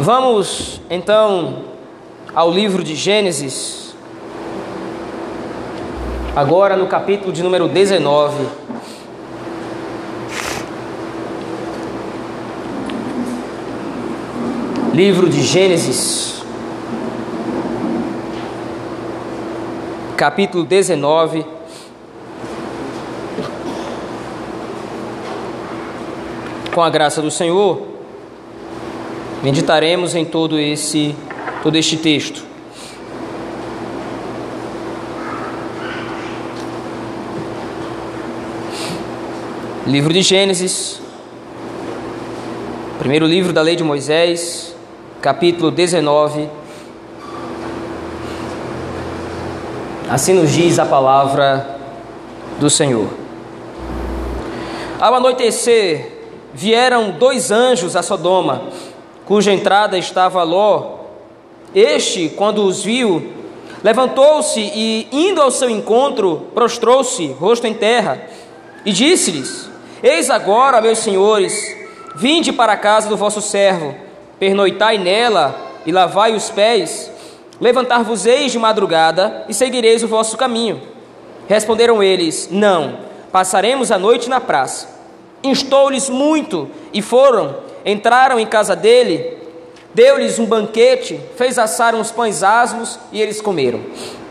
Vamos então ao livro de Gênesis, agora no capítulo de número 19. Livro de Gênesis, capítulo 19. Com a graça do Senhor, meditaremos em todo esse todo este texto. Livro de Gênesis, primeiro livro da lei de Moisés, capítulo 19. Assim nos diz a palavra do Senhor. Ao anoitecer, vieram dois anjos a Sodoma cuja entrada estava Ló. Este, quando os viu, levantou-se e, indo ao seu encontro, prostrou-se, rosto em terra, e disse-lhes: Eis agora, meus senhores, vinde para a casa do vosso servo, pernoitai nela e lavai os pés, levantar-vos-eis de madrugada e seguireis o vosso caminho. Responderam eles: Não, passaremos a noite na praça. Instou-lhes muito e foram entraram em casa dele, deu-lhes um banquete, fez assar uns pães asmos e eles comeram.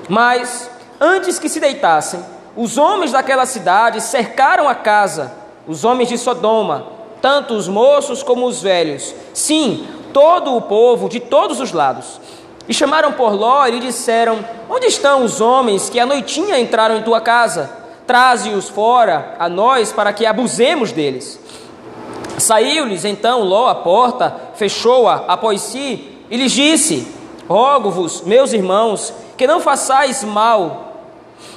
Mas, antes que se deitassem, os homens daquela cidade cercaram a casa, os homens de Sodoma, tanto os moços como os velhos, sim, todo o povo de todos os lados. E chamaram por Ló e lhe disseram: Onde estão os homens que à noitinha entraram em tua casa? Traze-os fora a nós para que abusemos deles. Saiu-lhes então Ló a porta, fechou-a após si e lhes disse: Rogo-vos, meus irmãos, que não façais mal.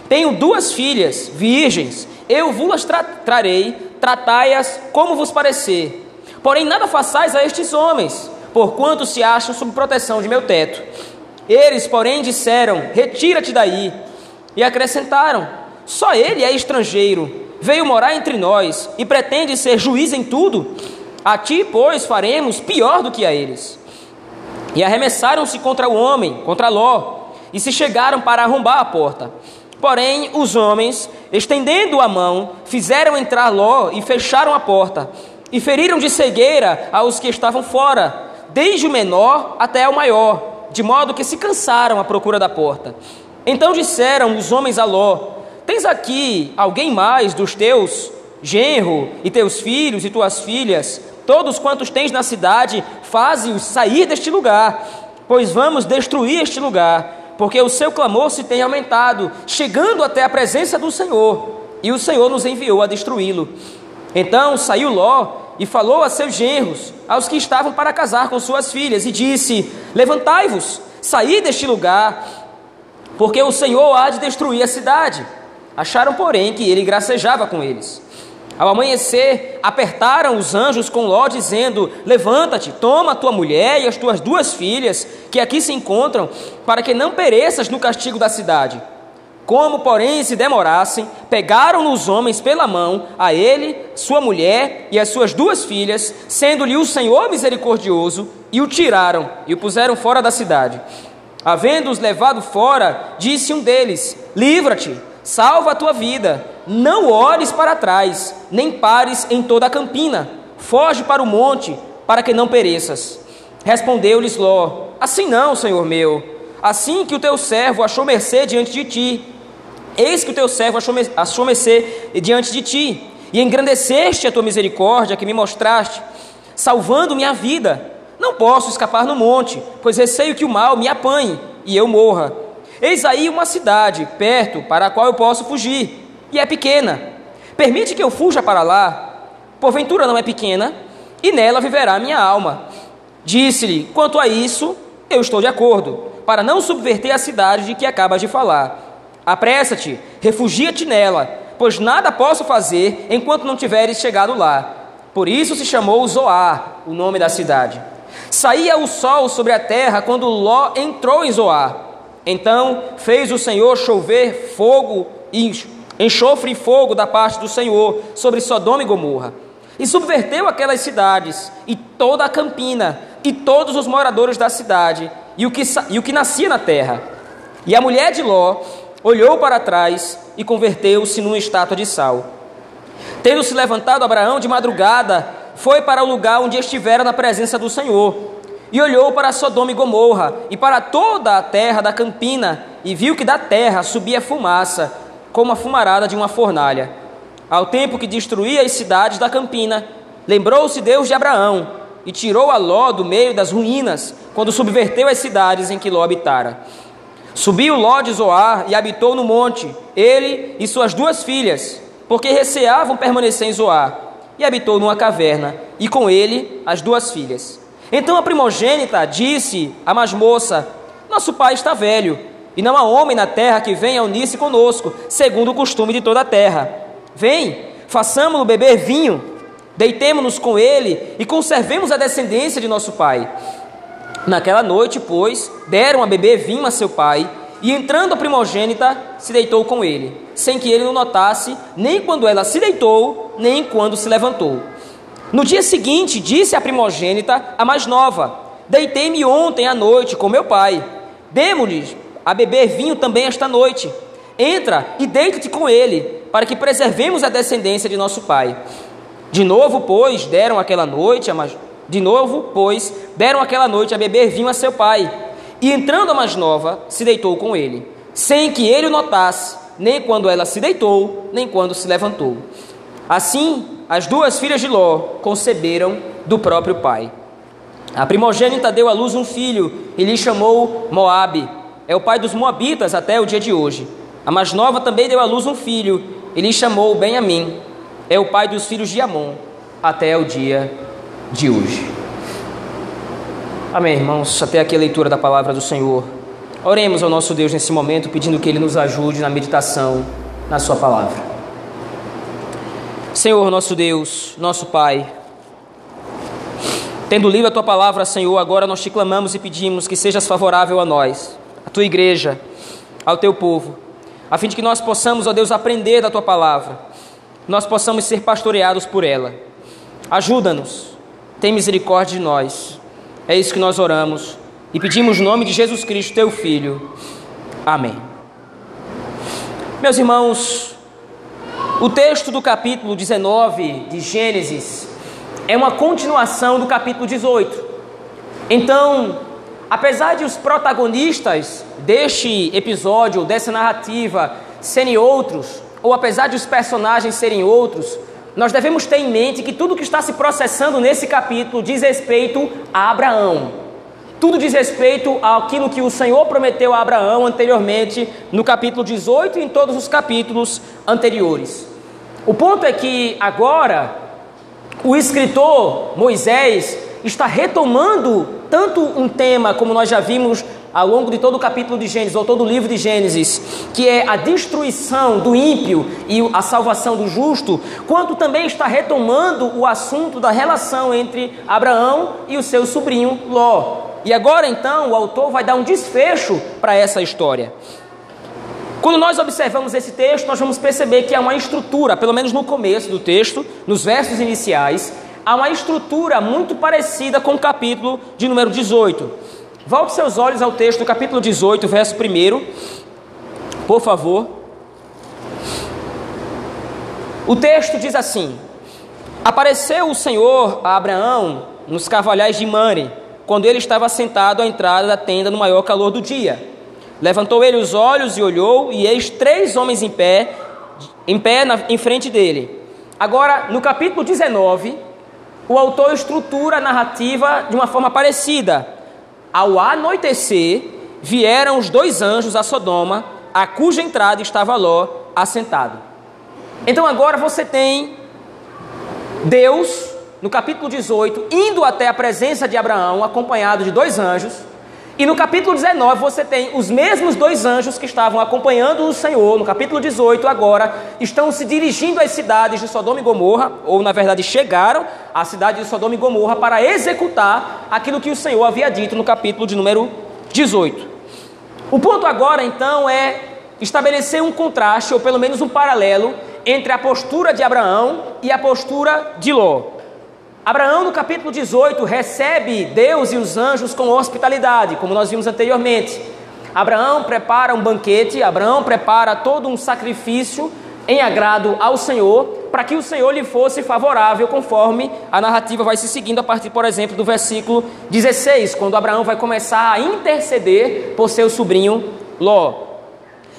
Tenho duas filhas, virgens, eu vos tra trarei, tratai-as como vos parecer. Porém, nada façais a estes homens, porquanto se acham sob proteção de meu teto. Eles, porém, disseram: Retira-te daí. E acrescentaram: Só ele é estrangeiro veio morar entre nós e pretende ser juiz em tudo, a ti, pois, faremos pior do que a eles. E arremessaram-se contra o homem, contra Ló, e se chegaram para arrombar a porta. Porém, os homens, estendendo a mão, fizeram entrar Ló e fecharam a porta, e feriram de cegueira aos que estavam fora, desde o menor até o maior, de modo que se cansaram à procura da porta. Então disseram os homens a Ló: Tens aqui alguém mais dos teus, genro, e teus filhos e tuas filhas, todos quantos tens na cidade, faze-os sair deste lugar, pois vamos destruir este lugar, porque o seu clamor se tem aumentado, chegando até a presença do Senhor, e o Senhor nos enviou a destruí-lo. Então saiu Ló e falou a seus genros, aos que estavam para casar com suas filhas, e disse: Levantai-vos, saí deste lugar, porque o Senhor há de destruir a cidade. Acharam, porém, que ele gracejava com eles. Ao amanhecer, apertaram os anjos com Ló, dizendo: Levanta-te, toma a tua mulher e as tuas duas filhas, que aqui se encontram, para que não pereças no castigo da cidade. Como, porém, se demorassem, pegaram os homens pela mão, a ele, sua mulher e as suas duas filhas, sendo-lhe o Senhor misericordioso, e o tiraram e o puseram fora da cidade. Havendo-os levado fora, disse um deles: Livra-te salva a tua vida, não olhes para trás, nem pares em toda a campina, foge para o monte, para que não pereças. Respondeu-lhes Ló: Assim não, senhor meu, assim que o teu servo achou mercê diante de ti. Eis que o teu servo achou mercê diante de ti, e engrandeceste a tua misericórdia que me mostraste, salvando minha vida. Não posso escapar no monte, pois receio que o mal me apanhe e eu morra. Eis aí uma cidade perto para a qual eu posso fugir, e é pequena. Permite que eu fuja para lá. Porventura não é pequena, e nela viverá minha alma. Disse-lhe: Quanto a isso, eu estou de acordo, para não subverter a cidade de que acabas de falar. Apressa-te, refugia-te nela, pois nada posso fazer enquanto não tiveres chegado lá. Por isso se chamou Zoar, o nome da cidade. Saía o sol sobre a terra quando Ló entrou em Zoar. Então fez o Senhor chover fogo e enxofre e fogo da parte do Senhor sobre Sodoma e Gomorra. e subverteu aquelas cidades, e toda a campina, e todos os moradores da cidade, e o que, e o que nascia na terra. E a mulher de Ló olhou para trás e converteu-se numa estátua de sal. Tendo se levantado Abraão de madrugada, foi para o lugar onde estivera na presença do Senhor, e olhou para Sodoma e Gomorra, e para toda a terra da campina, e viu que da terra subia fumaça, como a fumarada de uma fornalha. Ao tempo que destruía as cidades da campina, lembrou-se Deus de Abraão, e tirou a Ló do meio das ruínas, quando subverteu as cidades em que Ló habitara. Subiu Ló de Zoar e habitou no monte, ele e suas duas filhas, porque receavam permanecer em Zoar, e habitou numa caverna, e com ele as duas filhas. Então a primogênita disse à mais moça: Nosso pai está velho, e não há homem na terra que venha unir-se conosco, segundo o costume de toda a terra. Vem, façamos-no beber vinho, deitemo-nos com ele e conservemos a descendência de nosso pai. Naquela noite, pois, deram a beber vinho a seu pai, e entrando a primogênita, se deitou com ele, sem que ele o notasse, nem quando ela se deitou, nem quando se levantou. No dia seguinte, disse a primogênita, a mais nova: Deitei-me ontem à noite com meu pai. Demo-lhe a beber vinho também esta noite. Entra e deita-te com ele, para que preservemos a descendência de nosso pai. De novo, pois, deram aquela noite a mais de novo, pois, deram aquela noite a beber vinho a seu pai. E entrando a mais nova, se deitou com ele, sem que ele o notasse, nem quando ela se deitou, nem quando se levantou. Assim, as duas filhas de Ló conceberam do próprio pai. A primogênita deu à luz um filho e lhe chamou Moabe. É o pai dos moabitas até o dia de hoje. A mais nova também deu à luz um filho e lhe chamou Benjamim. É o pai dos filhos de Amon até o dia de hoje. Amém, irmãos. Até aqui a leitura da palavra do Senhor. Oremos ao nosso Deus nesse momento, pedindo que Ele nos ajude na meditação na Sua palavra. Senhor, nosso Deus, nosso Pai, tendo lido a Tua palavra, Senhor, agora nós te clamamos e pedimos que sejas favorável a nós, a Tua igreja, ao Teu povo, a fim de que nós possamos, ó Deus, aprender da Tua palavra, nós possamos ser pastoreados por ela. Ajuda-nos tem misericórdia de nós. É isso que nós oramos e pedimos no nome de Jesus Cristo, teu Filho. Amém. Meus irmãos, o texto do capítulo 19 de Gênesis é uma continuação do capítulo 18. Então, apesar de os protagonistas deste episódio, dessa narrativa, serem outros, ou apesar de os personagens serem outros, nós devemos ter em mente que tudo que está se processando nesse capítulo diz respeito a Abraão. Tudo diz respeito àquilo que o Senhor prometeu a Abraão anteriormente, no capítulo 18 e em todos os capítulos anteriores. O ponto é que agora o escritor Moisés está retomando tanto um tema, como nós já vimos ao longo de todo o capítulo de Gênesis, ou todo o livro de Gênesis, que é a destruição do ímpio e a salvação do justo, quanto também está retomando o assunto da relação entre Abraão e o seu sobrinho Ló. E agora então o autor vai dar um desfecho para essa história. Quando nós observamos esse texto, nós vamos perceber que há uma estrutura, pelo menos no começo do texto, nos versos iniciais, há uma estrutura muito parecida com o capítulo de número 18. Volte seus olhos ao texto do capítulo 18, verso 1. Por favor. O texto diz assim: Apareceu o Senhor a Abraão nos carvalhais de Mane, quando ele estava sentado à entrada da tenda no maior calor do dia. Levantou ele os olhos e olhou, e eis três homens em pé, em pé na, em frente dele. Agora, no capítulo 19, o autor estrutura a narrativa de uma forma parecida. Ao anoitecer, vieram os dois anjos a Sodoma, a cuja entrada estava Ló assentado. Então agora você tem Deus, no capítulo 18, indo até a presença de Abraão, acompanhado de dois anjos, e no capítulo 19 você tem os mesmos dois anjos que estavam acompanhando o Senhor, no capítulo 18 agora, estão se dirigindo às cidades de Sodoma e Gomorra, ou na verdade chegaram à cidade de Sodoma e Gomorra para executar aquilo que o Senhor havia dito no capítulo de número 18. O ponto agora então é estabelecer um contraste, ou pelo menos um paralelo, entre a postura de Abraão e a postura de Ló. Abraão, no capítulo 18, recebe Deus e os anjos com hospitalidade, como nós vimos anteriormente. Abraão prepara um banquete, Abraão prepara todo um sacrifício em agrado ao Senhor, para que o Senhor lhe fosse favorável, conforme a narrativa vai se seguindo a partir, por exemplo, do versículo 16, quando Abraão vai começar a interceder por seu sobrinho Ló.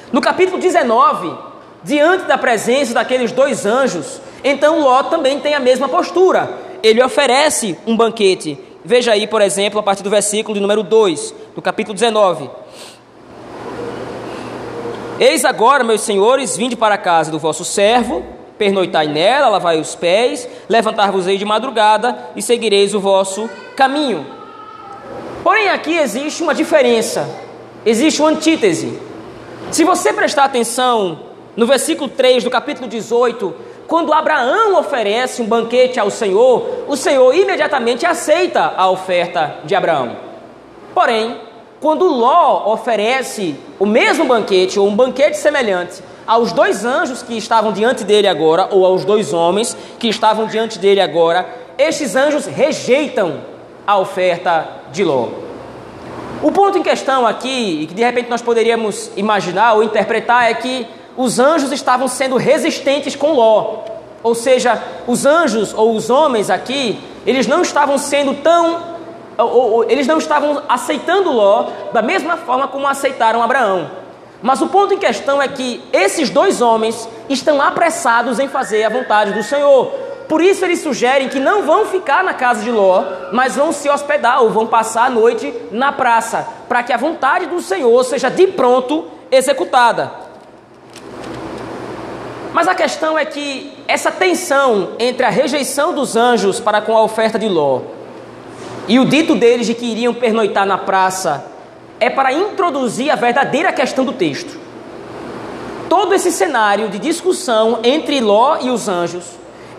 No capítulo 19, diante da presença daqueles dois anjos, então Ló também tem a mesma postura. Ele oferece um banquete. Veja aí, por exemplo, a partir do versículo de número 2, do capítulo 19. Eis agora, meus senhores, vinde para a casa do vosso servo, pernoitai nela, lavai os pés, levantar-vos-ei de madrugada e seguireis o vosso caminho. Porém, aqui existe uma diferença, existe uma antítese. Se você prestar atenção no versículo 3 do capítulo 18, quando Abraão oferece um banquete ao Senhor, o Senhor imediatamente aceita a oferta de Abraão. Porém, quando Ló oferece o mesmo banquete, ou um banquete semelhante, aos dois anjos que estavam diante dele agora, ou aos dois homens que estavam diante dele agora, estes anjos rejeitam a oferta de Ló. O ponto em questão aqui, e que de repente nós poderíamos imaginar ou interpretar, é que os anjos estavam sendo resistentes com Ló. Ou seja, os anjos ou os homens aqui, eles não estavam sendo tão eles não estavam aceitando Ló da mesma forma como aceitaram Abraão. Mas o ponto em questão é que esses dois homens estão apressados em fazer a vontade do Senhor. Por isso eles sugerem que não vão ficar na casa de Ló, mas vão se hospedar ou vão passar a noite na praça, para que a vontade do Senhor seja de pronto executada. Mas a questão é que essa tensão entre a rejeição dos anjos para com a oferta de Ló e o dito deles de que iriam pernoitar na praça é para introduzir a verdadeira questão do texto. Todo esse cenário de discussão entre Ló e os anjos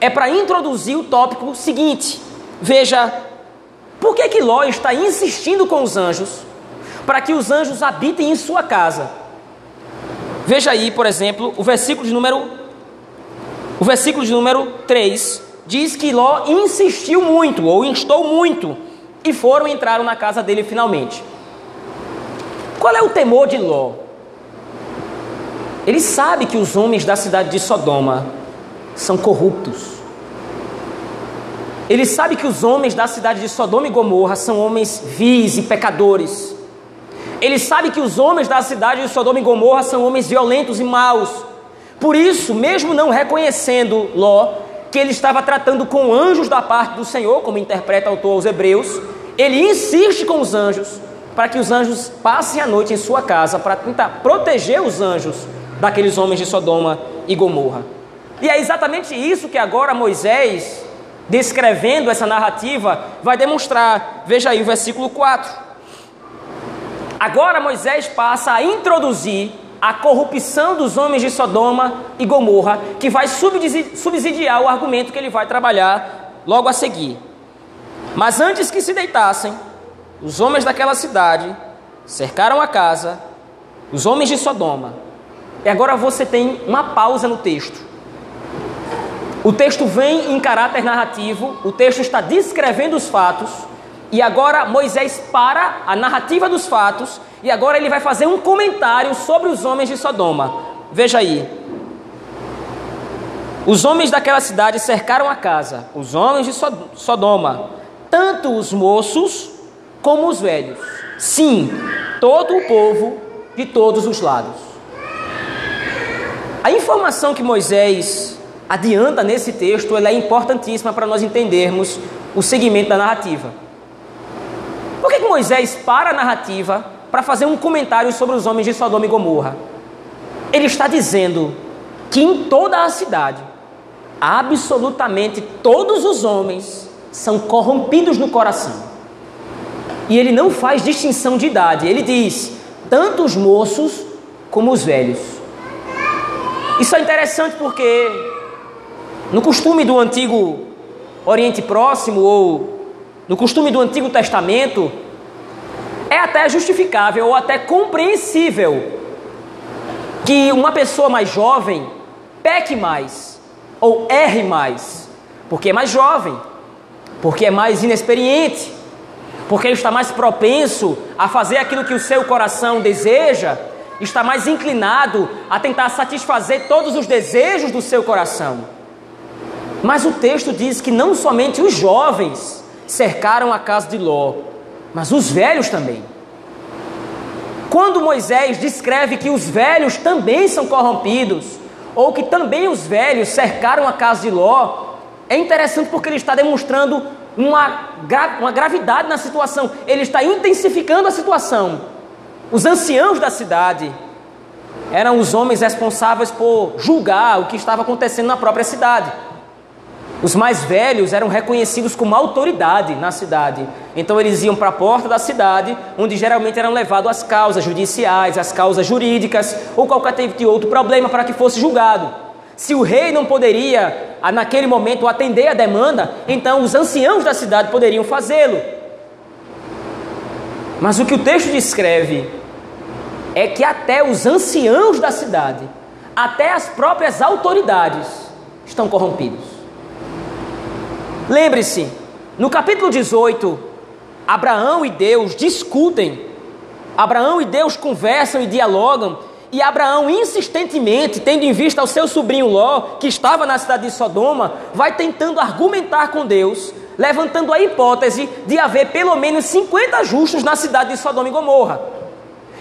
é para introduzir o tópico seguinte. Veja, por que que Ló está insistindo com os anjos para que os anjos habitem em sua casa? Veja aí, por exemplo, o versículo de número o versículo de número 3 diz que Ló insistiu muito ou instou muito e foram e entraram na casa dele finalmente. Qual é o temor de Ló? Ele sabe que os homens da cidade de Sodoma são corruptos. Ele sabe que os homens da cidade de Sodoma e Gomorra são homens vis e pecadores. Ele sabe que os homens da cidade de Sodoma e Gomorra são homens violentos e maus. Por isso, mesmo não reconhecendo Ló, que ele estava tratando com anjos da parte do Senhor, como interpreta o autor aos Hebreus, ele insiste com os anjos para que os anjos passem a noite em sua casa para tentar proteger os anjos daqueles homens de Sodoma e Gomorra. E é exatamente isso que agora Moisés, descrevendo essa narrativa, vai demonstrar. Veja aí o versículo 4. Agora Moisés passa a introduzir a corrupção dos homens de Sodoma e Gomorra, que vai subsidiar o argumento que ele vai trabalhar logo a seguir. Mas antes que se deitassem, os homens daquela cidade cercaram a casa, os homens de Sodoma. E agora você tem uma pausa no texto. O texto vem em caráter narrativo, o texto está descrevendo os fatos, e agora Moisés para a narrativa dos fatos, e agora ele vai fazer um comentário sobre os homens de Sodoma. Veja aí. Os homens daquela cidade cercaram a casa, os homens de Sodoma, tanto os moços como os velhos. Sim, todo o povo de todos os lados. A informação que Moisés adianta nesse texto é importantíssima para nós entendermos o segmento da narrativa. Por que, Moisés para a narrativa para fazer um comentário sobre os homens de Sodoma e Gomorra? Ele está dizendo que em toda a cidade, absolutamente todos os homens são corrompidos no coração. E ele não faz distinção de idade, ele diz: tanto os moços como os velhos. Isso é interessante porque, no costume do antigo Oriente Próximo ou no costume do Antigo Testamento, é até justificável ou até compreensível que uma pessoa mais jovem peque mais ou erre mais, porque é mais jovem, porque é mais inexperiente, porque está mais propenso a fazer aquilo que o seu coração deseja, está mais inclinado a tentar satisfazer todos os desejos do seu coração. Mas o texto diz que não somente os jovens cercaram a casa de Ló, mas os velhos também. Quando Moisés descreve que os velhos também são corrompidos, ou que também os velhos cercaram a casa de Ló, é interessante porque ele está demonstrando uma, gra uma gravidade na situação, ele está intensificando a situação. Os anciãos da cidade eram os homens responsáveis por julgar o que estava acontecendo na própria cidade. Os mais velhos eram reconhecidos como autoridade na cidade. Então eles iam para a porta da cidade, onde geralmente eram levados as causas judiciais, as causas jurídicas ou qualquer tipo de outro problema para que fosse julgado. Se o rei não poderia, naquele momento, atender a demanda, então os anciãos da cidade poderiam fazê-lo. Mas o que o texto descreve é que até os anciãos da cidade, até as próprias autoridades, estão corrompidos. Lembre-se, no capítulo 18, Abraão e Deus discutem, Abraão e Deus conversam e dialogam, e Abraão insistentemente, tendo em vista o seu sobrinho Ló, que estava na cidade de Sodoma, vai tentando argumentar com Deus, levantando a hipótese de haver pelo menos 50 justos na cidade de Sodoma e Gomorra.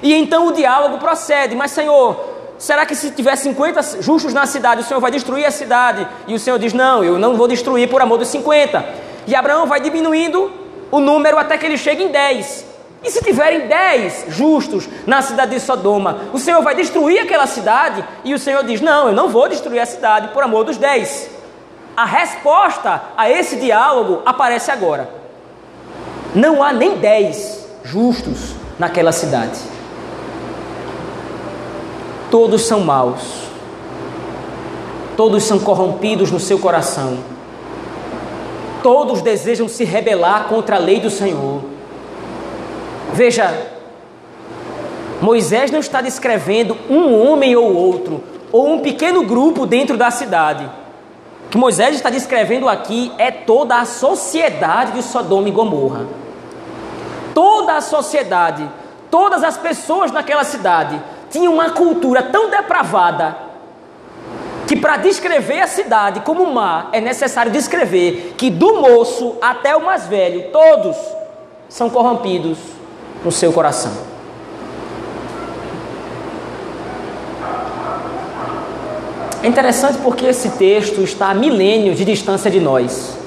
E então o diálogo procede, mas Senhor, Será que se tiver 50 justos na cidade, o Senhor vai destruir a cidade? E o Senhor diz: Não, eu não vou destruir por amor dos 50. E Abraão vai diminuindo o número até que ele chegue em 10. E se tiverem 10 justos na cidade de Sodoma, o Senhor vai destruir aquela cidade? E o Senhor diz: Não, eu não vou destruir a cidade por amor dos 10. A resposta a esse diálogo aparece agora. Não há nem 10 justos naquela cidade todos são maus, todos são corrompidos no seu coração, todos desejam se rebelar contra a lei do Senhor. Veja, Moisés não está descrevendo um homem ou outro, ou um pequeno grupo dentro da cidade. O que Moisés está descrevendo aqui é toda a sociedade de Sodoma e Gomorra. Toda a sociedade, todas as pessoas naquela cidade tinha uma cultura tão depravada que para descrever a cidade como má é necessário descrever que do moço até o mais velho, todos são corrompidos no seu coração. É interessante porque esse texto está a milênios de distância de nós.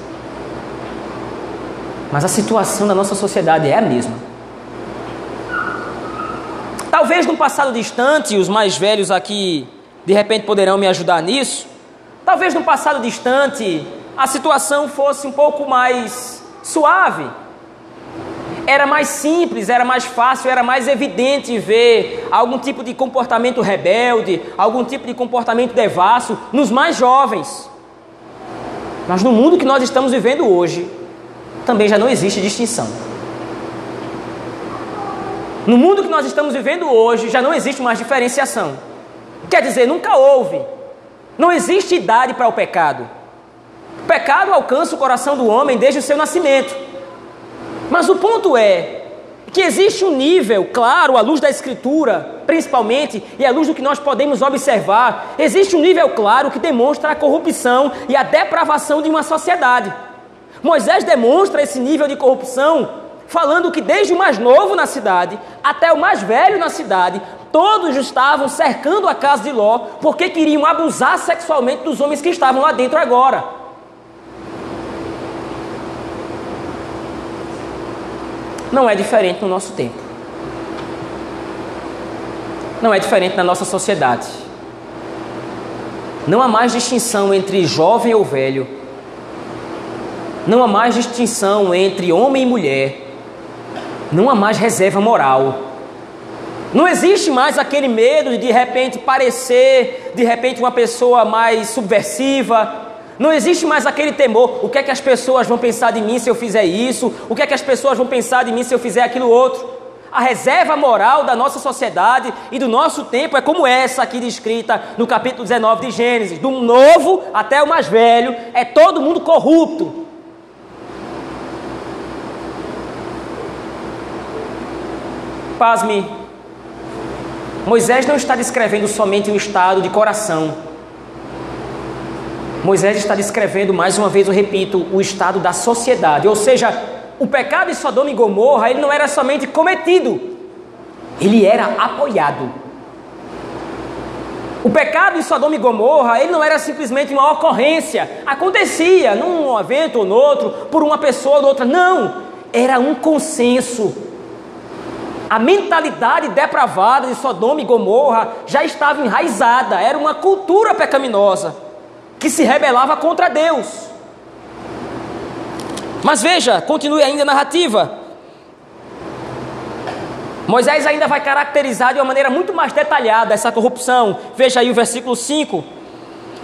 Mas a situação da nossa sociedade é a mesma. Talvez num passado distante, os mais velhos aqui de repente poderão me ajudar nisso. Talvez num passado distante a situação fosse um pouco mais suave. Era mais simples, era mais fácil, era mais evidente ver algum tipo de comportamento rebelde, algum tipo de comportamento devasso nos mais jovens. Mas no mundo que nós estamos vivendo hoje, também já não existe distinção. No mundo que nós estamos vivendo hoje, já não existe mais diferenciação. Quer dizer, nunca houve. Não existe idade para o pecado. O pecado alcança o coração do homem desde o seu nascimento. Mas o ponto é que existe um nível, claro, à luz da Escritura, principalmente, e à luz do que nós podemos observar, existe um nível claro que demonstra a corrupção e a depravação de uma sociedade. Moisés demonstra esse nível de corrupção falando que desde o mais novo na cidade até o mais velho na cidade, todos estavam cercando a casa de Ló porque queriam abusar sexualmente dos homens que estavam lá dentro agora. Não é diferente no nosso tempo. Não é diferente na nossa sociedade. Não há mais distinção entre jovem ou velho. Não há mais distinção entre homem e mulher não há mais reserva moral. Não existe mais aquele medo de de repente parecer, de repente, uma pessoa mais subversiva. Não existe mais aquele temor: o que é que as pessoas vão pensar de mim se eu fizer isso? O que é que as pessoas vão pensar de mim se eu fizer aquilo outro? A reserva moral da nossa sociedade e do nosso tempo é como essa aqui descrita no capítulo 19 de Gênesis. Do novo até o mais velho, é todo mundo corrupto. Pasme, Moisés não está descrevendo somente o estado de coração. Moisés está descrevendo, mais uma vez eu repito, o estado da sociedade. Ou seja, o pecado de Sodoma e Gomorra, ele não era somente cometido, ele era apoiado. O pecado de Sodoma e Gomorra, ele não era simplesmente uma ocorrência, acontecia num evento ou no outro, por uma pessoa ou outra. Não, era um consenso. A mentalidade depravada de Sodoma e Gomorra já estava enraizada, era uma cultura pecaminosa que se rebelava contra Deus. Mas veja, continue ainda a narrativa. Moisés ainda vai caracterizar de uma maneira muito mais detalhada essa corrupção. Veja aí o versículo 5.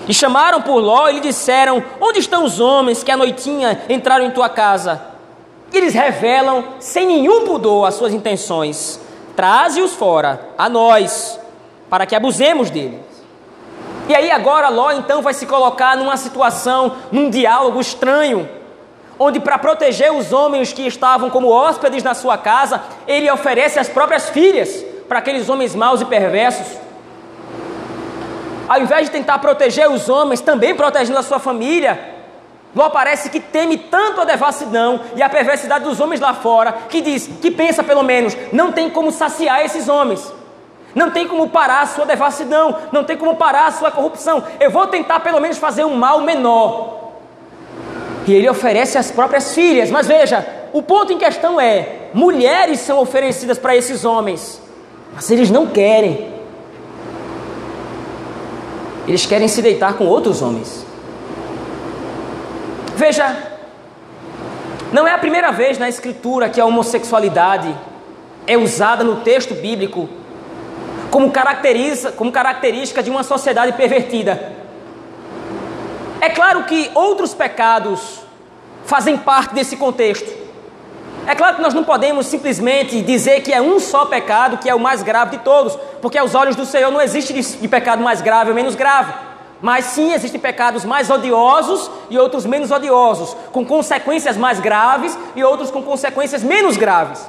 E chamaram por Ló e lhe disseram: Onde estão os homens que à noitinha entraram em tua casa? Eles revelam, sem nenhum pudor, as suas intenções. Traze-os fora, a nós, para que abusemos deles. E aí agora Ló então vai se colocar numa situação, num diálogo estranho onde, para proteger os homens que estavam como hóspedes na sua casa, ele oferece as próprias filhas para aqueles homens maus e perversos. Ao invés de tentar proteger os homens, também protegendo a sua família, Ló parece que teme tanto a devassidão e a perversidade dos homens lá fora, que diz, que pensa pelo menos, não tem como saciar esses homens. Não tem como parar a sua devassidão, não tem como parar a sua corrupção. Eu vou tentar pelo menos fazer um mal menor. E ele oferece as próprias filhas. Mas veja, o ponto em questão é: mulheres são oferecidas para esses homens, mas eles não querem. Eles querem se deitar com outros homens. Veja, não é a primeira vez na Escritura que a homossexualidade é usada no texto bíblico como, caracteriza, como característica de uma sociedade pervertida. É claro que outros pecados fazem parte desse contexto. É claro que nós não podemos simplesmente dizer que é um só pecado que é o mais grave de todos, porque aos olhos do Senhor não existe de pecado mais grave ou menos grave. Mas sim existem pecados mais odiosos e outros menos odiosos, com consequências mais graves e outros com consequências menos graves.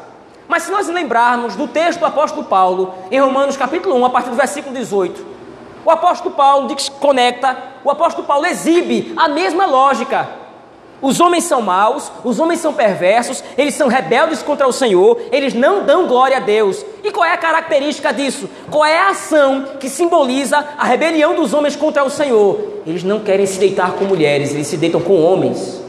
Mas se nós lembrarmos do texto do apóstolo Paulo, em Romanos capítulo 1, a partir do versículo 18, o apóstolo Paulo conecta, o apóstolo Paulo exibe a mesma lógica. Os homens são maus, os homens são perversos, eles são rebeldes contra o Senhor, eles não dão glória a Deus. E qual é a característica disso? Qual é a ação que simboliza a rebelião dos homens contra o Senhor? Eles não querem se deitar com mulheres, eles se deitam com homens.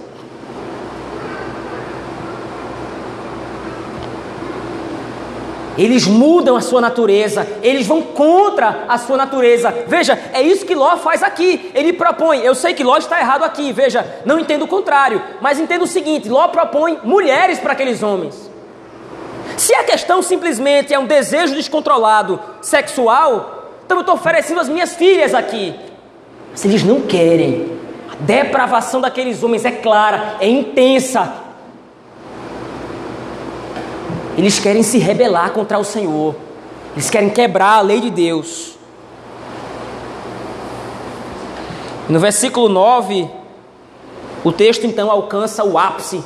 Eles mudam a sua natureza, eles vão contra a sua natureza. Veja, é isso que Ló faz aqui. Ele propõe, eu sei que Ló está errado aqui, veja, não entendo o contrário, mas entendo o seguinte: Ló propõe mulheres para aqueles homens. Se a questão simplesmente é um desejo descontrolado sexual, então eu estou oferecendo as minhas filhas aqui. Mas eles não querem. A depravação daqueles homens é clara, é intensa, eles querem se rebelar contra o Senhor. Eles querem quebrar a lei de Deus. No versículo 9, o texto então alcança o ápice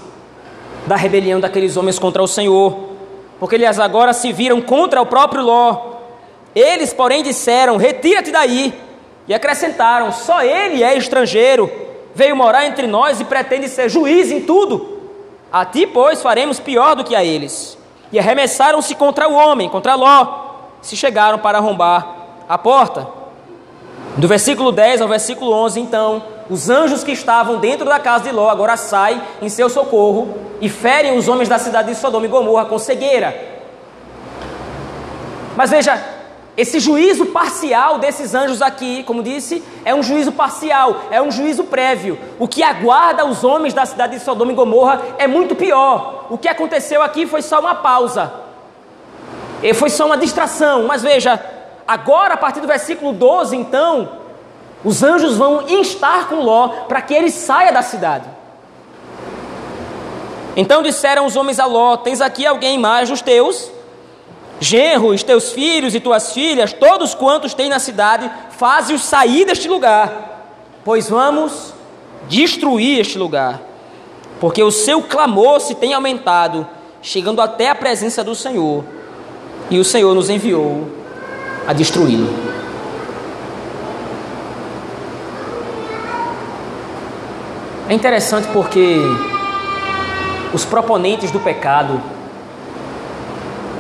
da rebelião daqueles homens contra o Senhor, porque eles agora se viram contra o próprio Ló. Eles, porém, disseram: Retira-te daí. E acrescentaram: Só ele é estrangeiro, veio morar entre nós e pretende ser juiz em tudo. A ti, pois, faremos pior do que a eles e arremessaram-se contra o homem, contra Ló, se chegaram para arrombar a porta. Do versículo 10 ao versículo 11, então, os anjos que estavam dentro da casa de Ló agora saem em seu socorro e ferem os homens da cidade de Sodoma e Gomorra com cegueira. Mas veja, esse juízo parcial desses anjos aqui, como disse, é um juízo parcial, é um juízo prévio. O que aguarda os homens da cidade de Sodoma e Gomorra é muito pior o que aconteceu aqui foi só uma pausa. E foi só uma distração. Mas veja, agora a partir do versículo 12, então, os anjos vão instar com Ló para que ele saia da cidade. Então disseram os homens a Ló: Tens aqui alguém mais dos teus? Genros, teus filhos e tuas filhas, todos quantos têm na cidade, faze-os sair deste lugar, pois vamos destruir este lugar, porque o seu clamor se tem aumentado, chegando até a presença do Senhor, e o Senhor nos enviou a destruí-lo. É interessante porque os proponentes do pecado,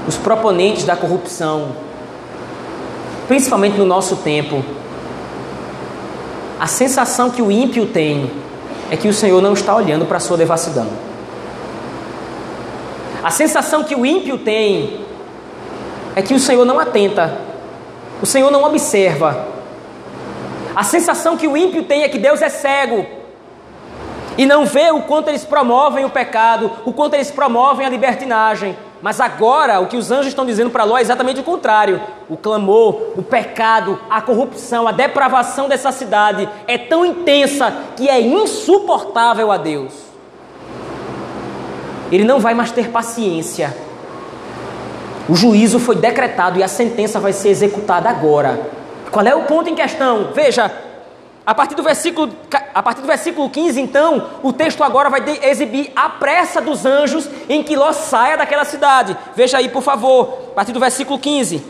os proponentes da corrupção, principalmente no nosso tempo, a sensação que o ímpio tem é que o Senhor não está olhando para a sua devassidão. A sensação que o ímpio tem é que o Senhor não atenta, o Senhor não observa. A sensação que o ímpio tem é que Deus é cego e não vê o quanto eles promovem o pecado, o quanto eles promovem a libertinagem. Mas agora o que os anjos estão dizendo para Ló é exatamente o contrário. O clamor, o pecado, a corrupção, a depravação dessa cidade é tão intensa que é insuportável a Deus. Ele não vai mais ter paciência. O juízo foi decretado e a sentença vai ser executada agora. Qual é o ponto em questão? Veja, a partir do versículo, a partir do versículo 15, então, o texto agora vai exibir a pressa dos anjos em que Ló saia daquela cidade. Veja aí, por favor, a partir do versículo 15.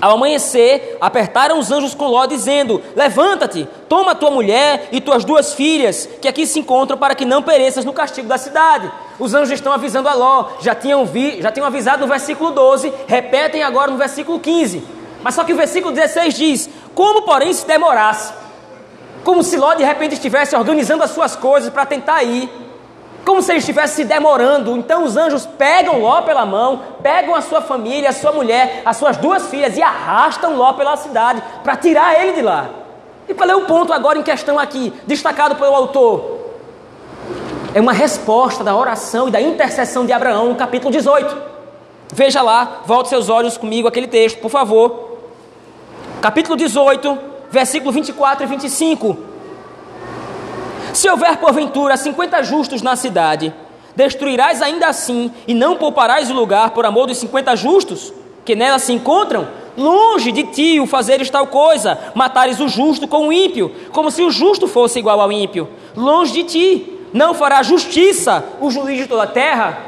Ao amanhecer, apertaram os anjos com Ló, dizendo: Levanta-te, toma tua mulher e tuas duas filhas, que aqui se encontram, para que não pereças no castigo da cidade. Os anjos estão avisando a Ló, já tinham, vi, já tinham avisado no versículo 12, repetem agora no versículo 15. Mas só que o versículo 16 diz: Como, porém, se demorasse como se Ló de repente estivesse organizando as suas coisas para tentar ir. Como se ele estivesse se demorando. Então os anjos pegam Ló pela mão, pegam a sua família, a sua mulher, as suas duas filhas e arrastam Ló pela cidade para tirar ele de lá. E qual é o ponto agora em questão aqui, destacado pelo autor? É uma resposta da oração e da intercessão de Abraão no capítulo 18. Veja lá, volte seus olhos comigo aquele texto, por favor. Capítulo 18, versículo 24 e 25. Se houver porventura 50 justos na cidade, destruirás ainda assim e não pouparás o lugar por amor dos 50 justos que nela se encontram? Longe de ti o fazeres tal coisa, matares o justo com o ímpio, como se o justo fosse igual ao ímpio. Longe de ti, não fará justiça o juiz de toda a terra?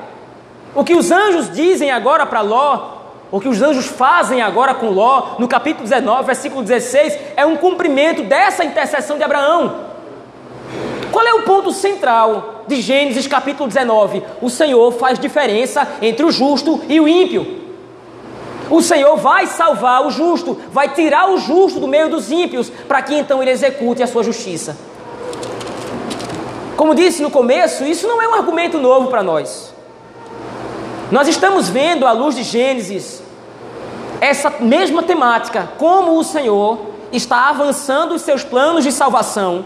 O que os anjos dizem agora para Ló o que os anjos fazem agora com Ló, no capítulo 19, versículo 16, é um cumprimento dessa intercessão de Abraão. Qual é o ponto central de Gênesis capítulo 19? O Senhor faz diferença entre o justo e o ímpio. O Senhor vai salvar o justo, vai tirar o justo do meio dos ímpios, para que então ele execute a sua justiça. Como disse no começo, isso não é um argumento novo para nós. Nós estamos vendo, à luz de Gênesis, essa mesma temática, como o Senhor está avançando os seus planos de salvação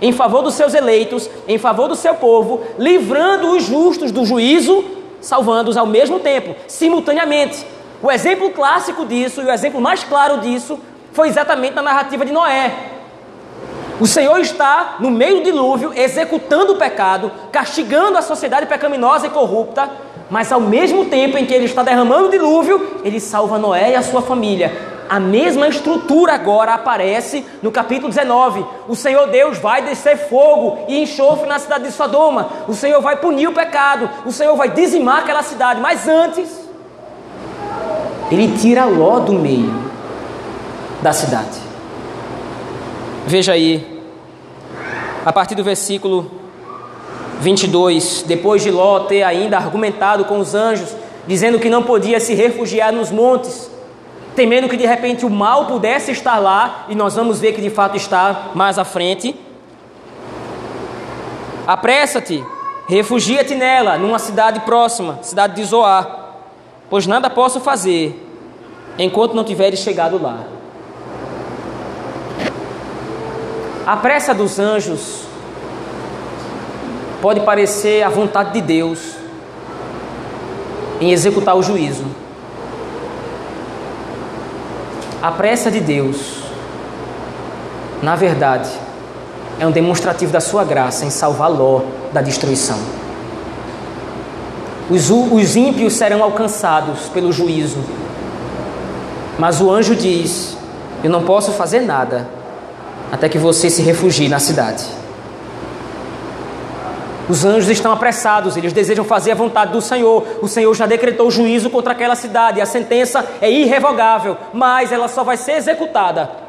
em favor dos seus eleitos, em favor do seu povo, livrando os justos do juízo, salvando-os ao mesmo tempo, simultaneamente. O exemplo clássico disso, e o exemplo mais claro disso, foi exatamente na narrativa de Noé. O Senhor está no meio do dilúvio, executando o pecado, castigando a sociedade pecaminosa e corrupta, mas ao mesmo tempo em que ele está derramando o dilúvio, ele salva Noé e a sua família. A mesma estrutura agora aparece no capítulo 19. O Senhor Deus vai descer fogo e enxofre na cidade de Sodoma. O Senhor vai punir o pecado. O Senhor vai dizimar aquela cidade. Mas antes, ele tira Ló do meio da cidade. Veja aí, a partir do versículo 22, depois de Ló ter ainda argumentado com os anjos, dizendo que não podia se refugiar nos montes, temendo que de repente o mal pudesse estar lá, e nós vamos ver que de fato está mais à frente. Apressa-te, refugia-te nela, numa cidade próxima, cidade de Zoar, pois nada posso fazer enquanto não tiveres chegado lá. A pressa dos anjos pode parecer a vontade de Deus em executar o juízo. A pressa de Deus, na verdade, é um demonstrativo da sua graça em salvar Ló da destruição. Os, os ímpios serão alcançados pelo juízo. Mas o anjo diz: Eu não posso fazer nada até que você se refugie na cidade. Os anjos estão apressados, eles desejam fazer a vontade do Senhor. O Senhor já decretou juízo contra aquela cidade, a sentença é irrevogável, mas ela só vai ser executada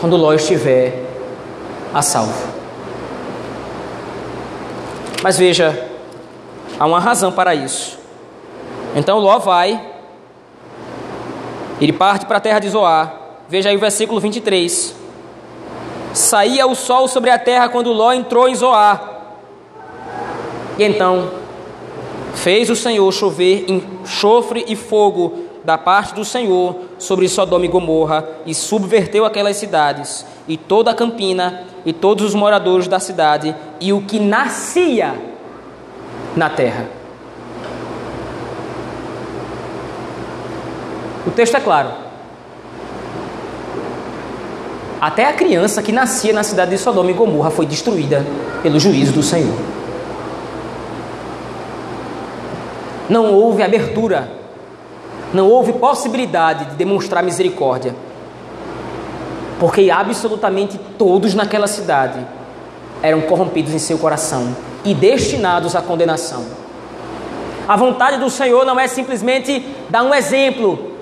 quando Ló estiver a salvo. Mas veja, há uma razão para isso. Então Ló vai, ele parte para a terra de Zoar. Veja aí o versículo 23. Saía o sol sobre a terra quando Ló entrou em Zoar. E então fez o Senhor chover enxofre e fogo da parte do Senhor sobre Sodoma e Gomorra e subverteu aquelas cidades e toda a campina e todos os moradores da cidade e o que nascia na terra. O texto é claro. Até a criança que nascia na cidade de Sodoma e Gomorra foi destruída pelo juízo do Senhor. Não houve abertura, não houve possibilidade de demonstrar misericórdia, porque absolutamente todos naquela cidade eram corrompidos em seu coração e destinados à condenação. A vontade do Senhor não é simplesmente dar um exemplo.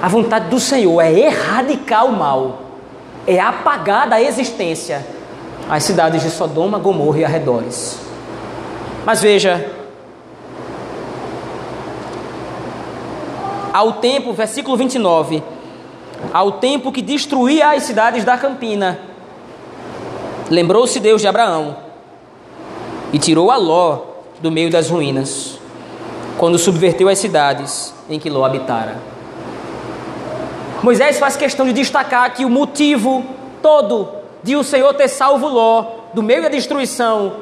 A vontade do Senhor é erradicar o mal, é apagar da existência as cidades de Sodoma, Gomorra e arredores. Mas veja, ao tempo, versículo 29, ao tempo que destruía as cidades da campina, lembrou-se Deus de Abraão e tirou a Ló do meio das ruínas, quando subverteu as cidades em que Ló habitara. Moisés faz questão de destacar que o motivo todo de o Senhor ter salvo Ló do meio da destruição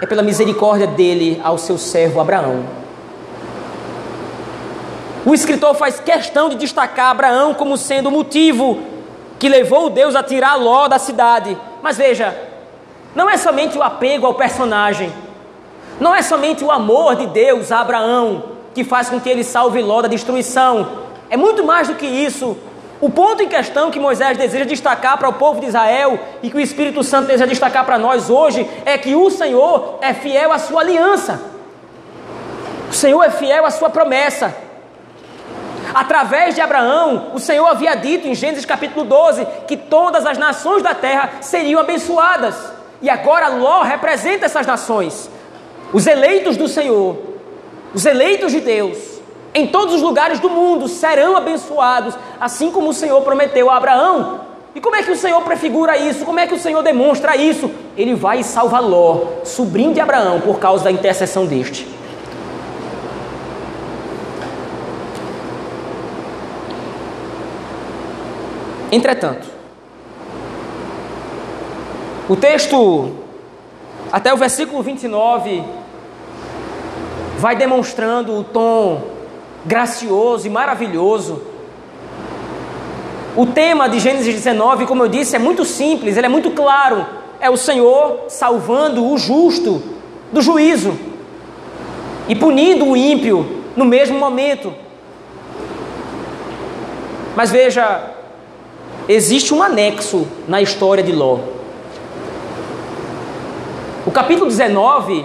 é pela misericórdia dele ao seu servo Abraão. O escritor faz questão de destacar Abraão como sendo o motivo que levou Deus a tirar Ló da cidade. Mas veja, não é somente o apego ao personagem, não é somente o amor de Deus a Abraão que faz com que ele salve Ló da destruição. É muito mais do que isso. O ponto em questão que Moisés deseja destacar para o povo de Israel e que o Espírito Santo deseja destacar para nós hoje é que o Senhor é fiel à sua aliança. O Senhor é fiel à sua promessa. Através de Abraão, o Senhor havia dito em Gênesis capítulo 12 que todas as nações da terra seriam abençoadas. E agora Ló representa essas nações. Os eleitos do Senhor, os eleitos de Deus, em todos os lugares do mundo serão abençoados, assim como o Senhor prometeu a Abraão. E como é que o Senhor prefigura isso? Como é que o Senhor demonstra isso? Ele vai e salva Ló, sobrinho de Abraão, por causa da intercessão deste. Entretanto, o texto, até o versículo 29, vai demonstrando o tom gracioso e maravilhoso. O tema de Gênesis 19, como eu disse, é muito simples, ele é muito claro. É o Senhor salvando o justo do juízo e punindo o ímpio no mesmo momento. Mas veja, existe um anexo na história de Ló. O capítulo 19,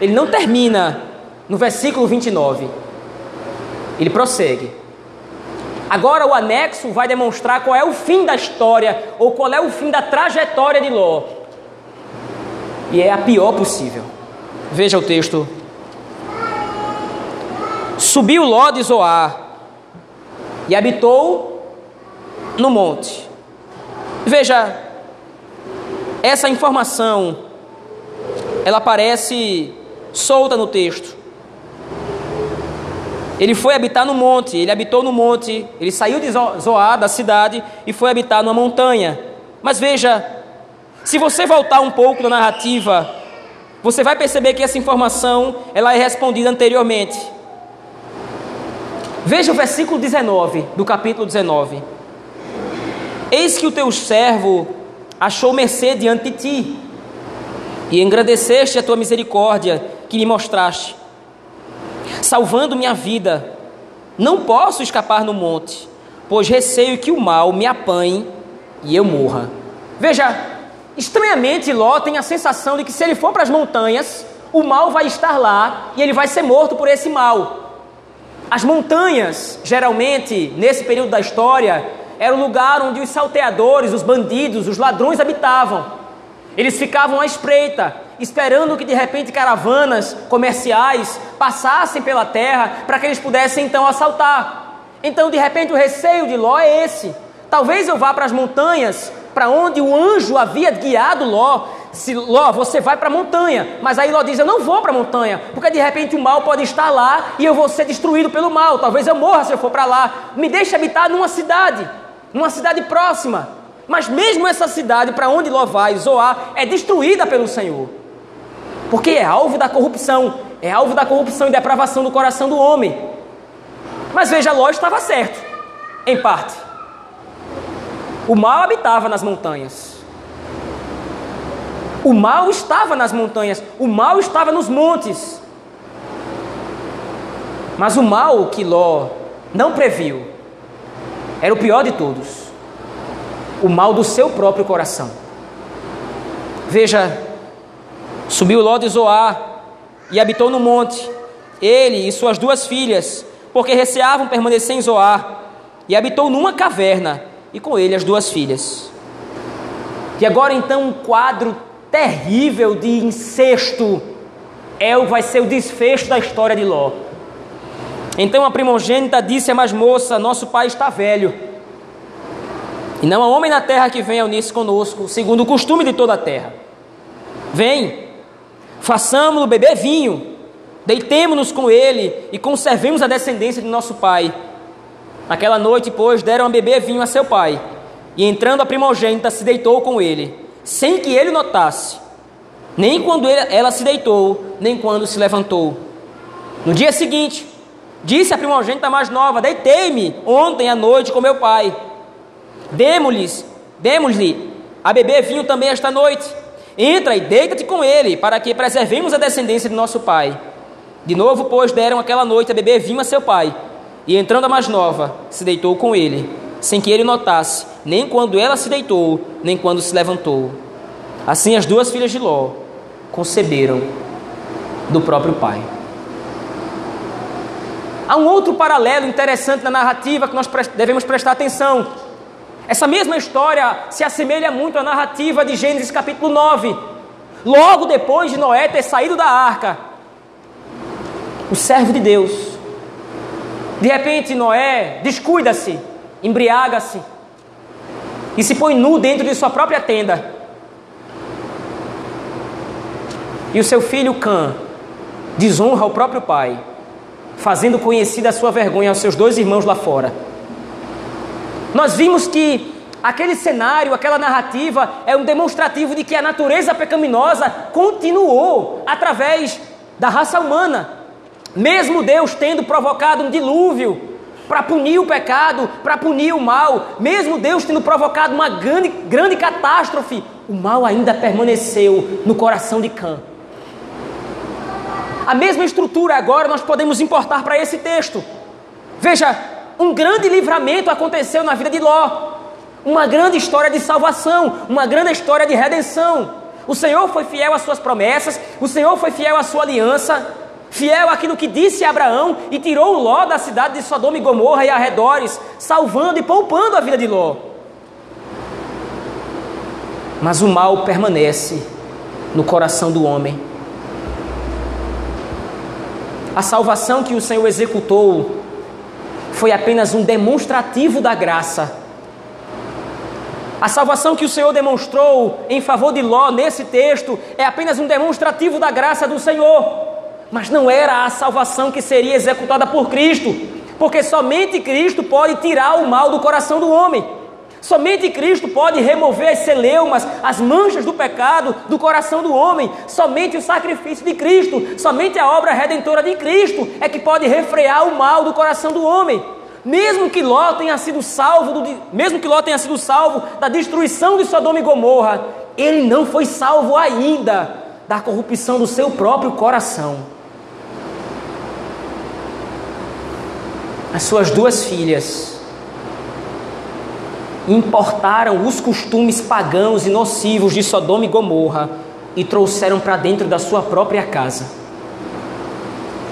ele não termina no versículo 29. Ele prossegue. Agora o anexo vai demonstrar qual é o fim da história ou qual é o fim da trajetória de Ló. E é a pior possível. Veja o texto. Subiu Ló de Zoar e habitou no monte. Veja, essa informação ela aparece solta no texto. Ele foi habitar no monte, ele habitou no monte, ele saiu de Zoar, da cidade, e foi habitar numa montanha. Mas veja, se você voltar um pouco na narrativa, você vai perceber que essa informação ela é respondida anteriormente. Veja o versículo 19 do capítulo 19. Eis que o teu servo achou mercê diante de ti, e engrandeceste a tua misericórdia que me mostraste, salvando minha vida. Não posso escapar no monte, pois receio que o mal me apanhe e eu morra. Veja, estranhamente Ló tem a sensação de que se ele for para as montanhas, o mal vai estar lá e ele vai ser morto por esse mal. As montanhas, geralmente, nesse período da história, era o lugar onde os salteadores, os bandidos, os ladrões habitavam. Eles ficavam à espreita, esperando que de repente caravanas comerciais passassem pela terra para que eles pudessem então assaltar. Então, de repente, o receio de Ló é esse. Talvez eu vá para as montanhas, para onde o anjo havia guiado Ló. Se Ló, você vai para a montanha, mas aí Ló diz: Eu não vou para a montanha, porque de repente o mal pode estar lá e eu vou ser destruído pelo mal. Talvez eu morra se eu for para lá. Me deixe habitar numa cidade, numa cidade próxima. Mas mesmo essa cidade para onde Ló vai, Zoar, é destruída pelo Senhor porque é alvo da corrupção, é alvo da corrupção e depravação do coração do homem. Mas veja, Ló estava certo, em parte. O mal habitava nas montanhas. O mal estava nas montanhas, o mal estava nos montes. Mas o mal que Ló não previu era o pior de todos o mal do seu próprio coração. Veja, Subiu Ló de Zoar e habitou no monte, ele e suas duas filhas, porque receavam permanecer em Zoar, e habitou numa caverna, e com ele as duas filhas. E agora então um quadro terrível de incesto é vai ser o desfecho da história de Ló. Então a primogênita disse à mais moça: Nosso pai está velho, e não há homem na terra que venha unir-se conosco, segundo o costume de toda a terra. Vem, façamos-lo beber vinho, deitemo-nos com ele e conservemos a descendência de nosso pai. Naquela noite, pois, deram a beber vinho a seu pai, e entrando a primogênita se deitou com ele, sem que ele notasse, nem quando ela se deitou, nem quando se levantou. No dia seguinte, disse a primogênita mais nova: Deitei-me ontem à noite com meu pai. Demos-lhes, demos-lhe a beber vinho também esta noite. Entra e deita-te com ele, para que preservemos a descendência de nosso pai. De novo, pois, deram aquela noite a beber vinho a seu pai. E entrando a mais nova, se deitou com ele, sem que ele notasse, nem quando ela se deitou, nem quando se levantou. Assim as duas filhas de Ló conceberam do próprio pai. Há um outro paralelo interessante na narrativa que nós devemos prestar atenção. Essa mesma história se assemelha muito à narrativa de Gênesis capítulo 9. Logo depois de Noé ter saído da arca, o servo de Deus, de repente Noé descuida-se, embriaga-se e se põe nu dentro de sua própria tenda. E o seu filho Cã desonra o próprio pai, fazendo conhecida a sua vergonha aos seus dois irmãos lá fora. Nós vimos que aquele cenário, aquela narrativa é um demonstrativo de que a natureza pecaminosa continuou através da raça humana. Mesmo Deus tendo provocado um dilúvio para punir o pecado, para punir o mal, mesmo Deus tendo provocado uma grande, grande catástrofe, o mal ainda permaneceu no coração de Cã. A mesma estrutura agora nós podemos importar para esse texto. Veja, um grande livramento aconteceu na vida de Ló. Uma grande história de salvação, uma grande história de redenção. O Senhor foi fiel às suas promessas, o Senhor foi fiel à sua aliança, fiel àquilo que disse Abraão e tirou Ló da cidade de Sodoma e Gomorra e arredores, salvando e poupando a vida de Ló. Mas o mal permanece no coração do homem. A salvação que o Senhor executou foi apenas um demonstrativo da graça. A salvação que o Senhor demonstrou em favor de Ló nesse texto é apenas um demonstrativo da graça do Senhor, mas não era a salvação que seria executada por Cristo, porque somente Cristo pode tirar o mal do coração do homem. Somente Cristo pode remover as celeumas, as manchas do pecado do coração do homem. Somente o sacrifício de Cristo, somente a obra redentora de Cristo é que pode refrear o mal do coração do homem. Mesmo que Ló tenha sido salvo, do, mesmo que Ló tenha sido salvo da destruição de Sodoma e Gomorra, ele não foi salvo ainda da corrupção do seu próprio coração. as suas duas filhas importaram os costumes pagãos e nocivos de Sodoma e Gomorra e trouxeram para dentro da sua própria casa.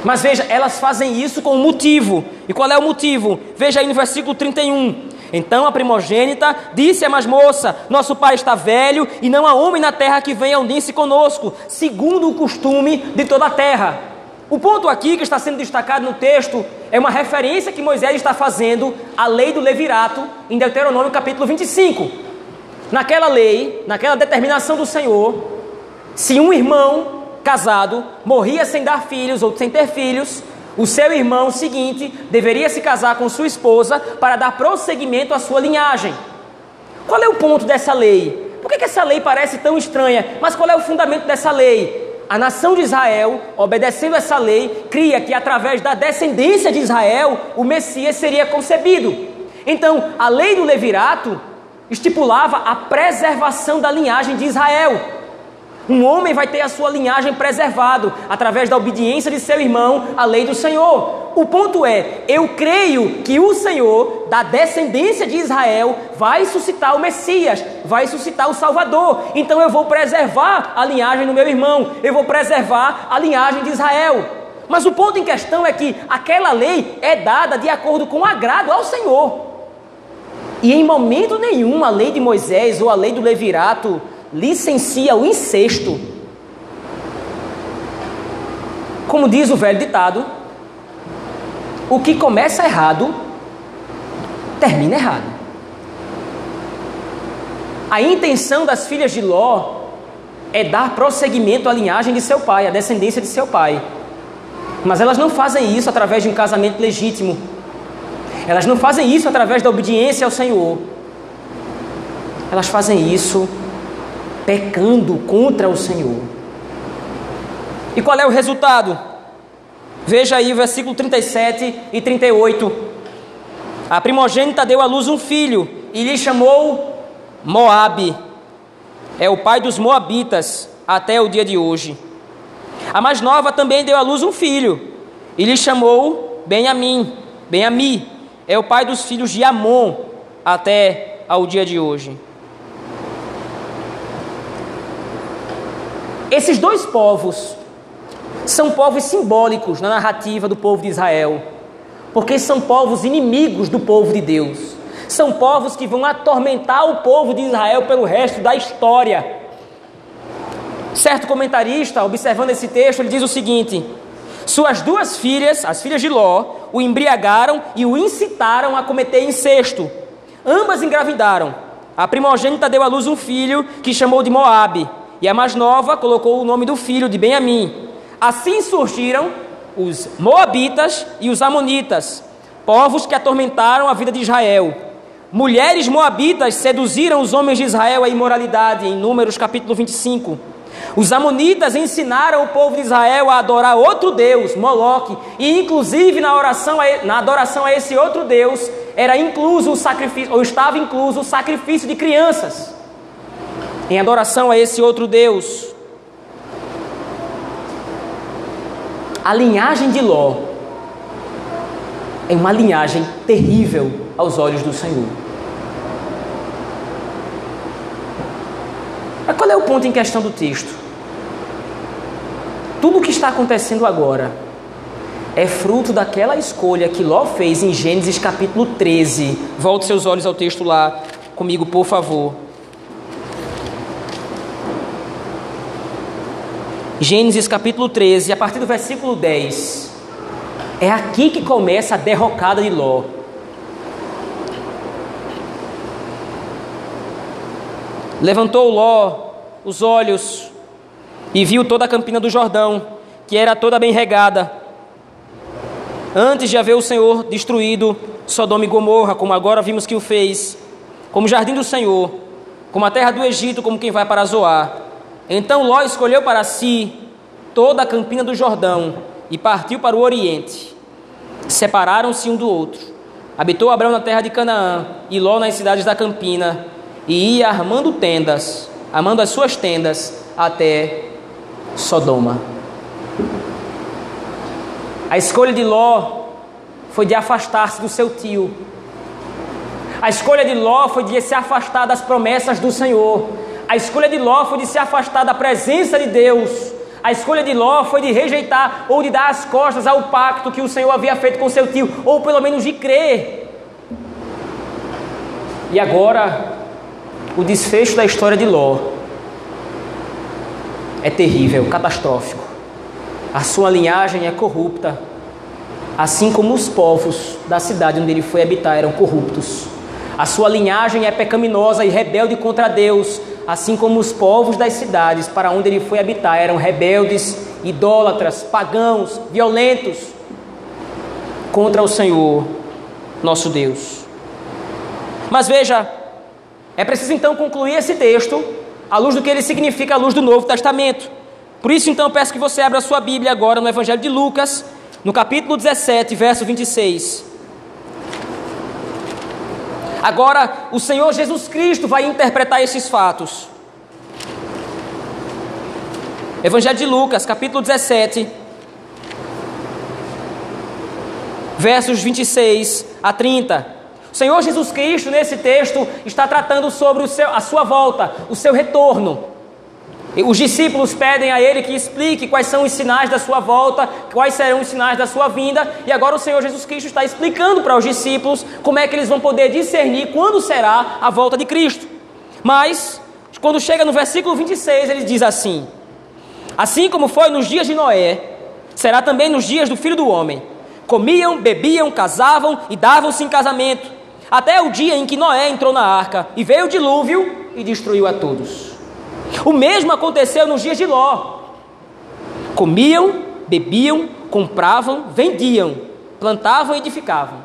Mas veja, elas fazem isso com um motivo. E qual é o motivo? Veja aí no versículo 31. Então a primogênita disse à mais moça: Nosso pai está velho e não há homem na terra que venha unir-se conosco, segundo o costume de toda a terra. O ponto aqui que está sendo destacado no texto é uma referência que Moisés está fazendo à lei do levirato em Deuteronômio capítulo 25. Naquela lei, naquela determinação do Senhor, se um irmão casado morria sem dar filhos ou sem ter filhos, o seu irmão seguinte deveria se casar com sua esposa para dar prosseguimento à sua linhagem. Qual é o ponto dessa lei? Por que, que essa lei parece tão estranha? Mas qual é o fundamento dessa lei? A nação de Israel, obedecendo essa lei, cria que através da descendência de Israel o Messias seria concebido. Então, a lei do levirato estipulava a preservação da linhagem de Israel. Um homem vai ter a sua linhagem preservado através da obediência de seu irmão à lei do Senhor. O ponto é, eu creio que o Senhor, da descendência de Israel, vai suscitar o Messias, vai suscitar o Salvador. Então eu vou preservar a linhagem do meu irmão, eu vou preservar a linhagem de Israel. Mas o ponto em questão é que aquela lei é dada de acordo com o agrado ao Senhor. E em momento nenhum a lei de Moisés ou a lei do Levirato licencia o incesto. Como diz o velho ditado, o que começa errado termina errado. A intenção das filhas de Ló é dar prosseguimento à linhagem de seu pai, à descendência de seu pai. Mas elas não fazem isso através de um casamento legítimo. Elas não fazem isso através da obediência ao Senhor. Elas fazem isso pecando contra o Senhor. E qual é o resultado? Veja aí versículo 37 e 38. A primogênita deu à luz um filho e lhe chamou Moabe. É o pai dos moabitas até o dia de hoje. A mais nova também deu à luz um filho e lhe chamou Benjamim. Benjamim é o pai dos filhos de Amon até ao dia de hoje. Esses dois povos são povos simbólicos na narrativa do povo de Israel, porque são povos inimigos do povo de Deus. São povos que vão atormentar o povo de Israel pelo resto da história. Certo comentarista, observando esse texto, ele diz o seguinte: Suas duas filhas, as filhas de Ló, o embriagaram e o incitaram a cometer incesto. Ambas engravidaram. A primogênita deu à luz um filho que chamou de Moabe e a mais nova colocou o nome do filho de Benjamim. Assim surgiram os Moabitas e os Amonitas, povos que atormentaram a vida de Israel. Mulheres moabitas seduziram os homens de Israel à imoralidade, em Números capítulo 25. Os amonitas ensinaram o povo de Israel a adorar outro Deus, Moloque, e inclusive na oração, na adoração a esse outro Deus, era incluso o sacrifício, ou estava incluso o sacrifício de crianças em adoração a esse outro Deus. A linhagem de Ló é uma linhagem terrível aos olhos do Senhor. Mas qual é o ponto em questão do texto? Tudo o que está acontecendo agora é fruto daquela escolha que Ló fez em Gênesis capítulo 13. Volte seus olhos ao texto lá comigo, por favor. Gênesis capítulo 13, a partir do versículo 10. É aqui que começa a derrocada de Ló. Levantou Ló os olhos e viu toda a campina do Jordão, que era toda bem regada. Antes de haver o Senhor destruído Sodoma e Gomorra, como agora vimos que o fez, como jardim do Senhor, como a terra do Egito, como quem vai para Zoar. Então Ló escolheu para si toda a campina do Jordão e partiu para o oriente. Separaram-se um do outro. Habitou Abraão na terra de Canaã e Ló nas cidades da campina e ia armando tendas, armando as suas tendas até Sodoma. A escolha de Ló foi de afastar-se do seu tio. A escolha de Ló foi de se afastar das promessas do Senhor. A escolha de Ló foi de se afastar da presença de Deus. A escolha de Ló foi de rejeitar ou de dar as costas ao pacto que o Senhor havia feito com seu tio, ou pelo menos de crer. E agora, o desfecho da história de Ló é terrível, catastrófico. A sua linhagem é corrupta, assim como os povos da cidade onde ele foi habitar eram corruptos. A sua linhagem é pecaminosa e rebelde contra Deus, assim como os povos das cidades para onde ele foi habitar eram rebeldes, idólatras, pagãos, violentos contra o Senhor, nosso Deus. Mas veja, é preciso então concluir esse texto à luz do que ele significa à luz do Novo Testamento. Por isso, então, peço que você abra sua Bíblia agora no Evangelho de Lucas, no capítulo 17, verso 26. Agora, o Senhor Jesus Cristo vai interpretar esses fatos. Evangelho de Lucas, capítulo 17, versos 26 a 30. O Senhor Jesus Cristo, nesse texto, está tratando sobre seu, a sua volta, o seu retorno. Os discípulos pedem a ele que explique quais são os sinais da sua volta, quais serão os sinais da sua vinda, e agora o Senhor Jesus Cristo está explicando para os discípulos como é que eles vão poder discernir quando será a volta de Cristo. Mas, quando chega no versículo 26, ele diz assim: Assim como foi nos dias de Noé, será também nos dias do filho do homem. Comiam, bebiam, casavam e davam-se em casamento, até o dia em que Noé entrou na arca e veio o dilúvio e destruiu a todos. O mesmo aconteceu nos dias de Ló. Comiam, bebiam, compravam, vendiam, plantavam e edificavam.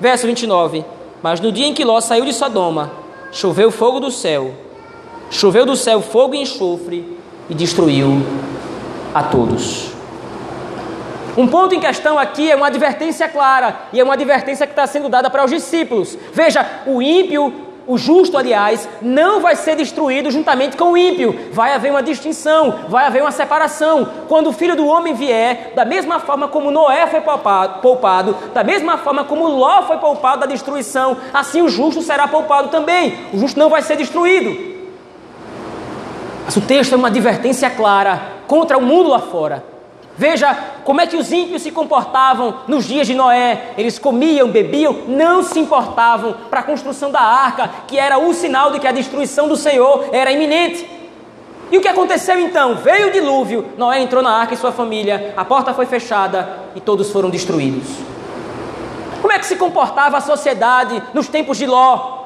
Verso 29. Mas no dia em que Ló saiu de Sodoma, choveu fogo do céu, choveu do céu fogo e enxofre e destruiu a todos. Um ponto em questão aqui é uma advertência clara, e é uma advertência que está sendo dada para os discípulos. Veja, o ímpio o justo, aliás, não vai ser destruído juntamente com o ímpio. Vai haver uma distinção, vai haver uma separação. Quando o filho do homem vier, da mesma forma como Noé foi poupado, da mesma forma como Ló foi poupado da destruição, assim o justo será poupado também. O justo não vai ser destruído. Mas o texto é uma advertência clara contra o mundo lá fora. Veja como é que os ímpios se comportavam nos dias de Noé. Eles comiam, bebiam, não se importavam para a construção da arca, que era o sinal de que a destruição do Senhor era iminente. E o que aconteceu então? Veio o dilúvio, Noé entrou na arca e sua família, a porta foi fechada e todos foram destruídos. Como é que se comportava a sociedade nos tempos de Ló?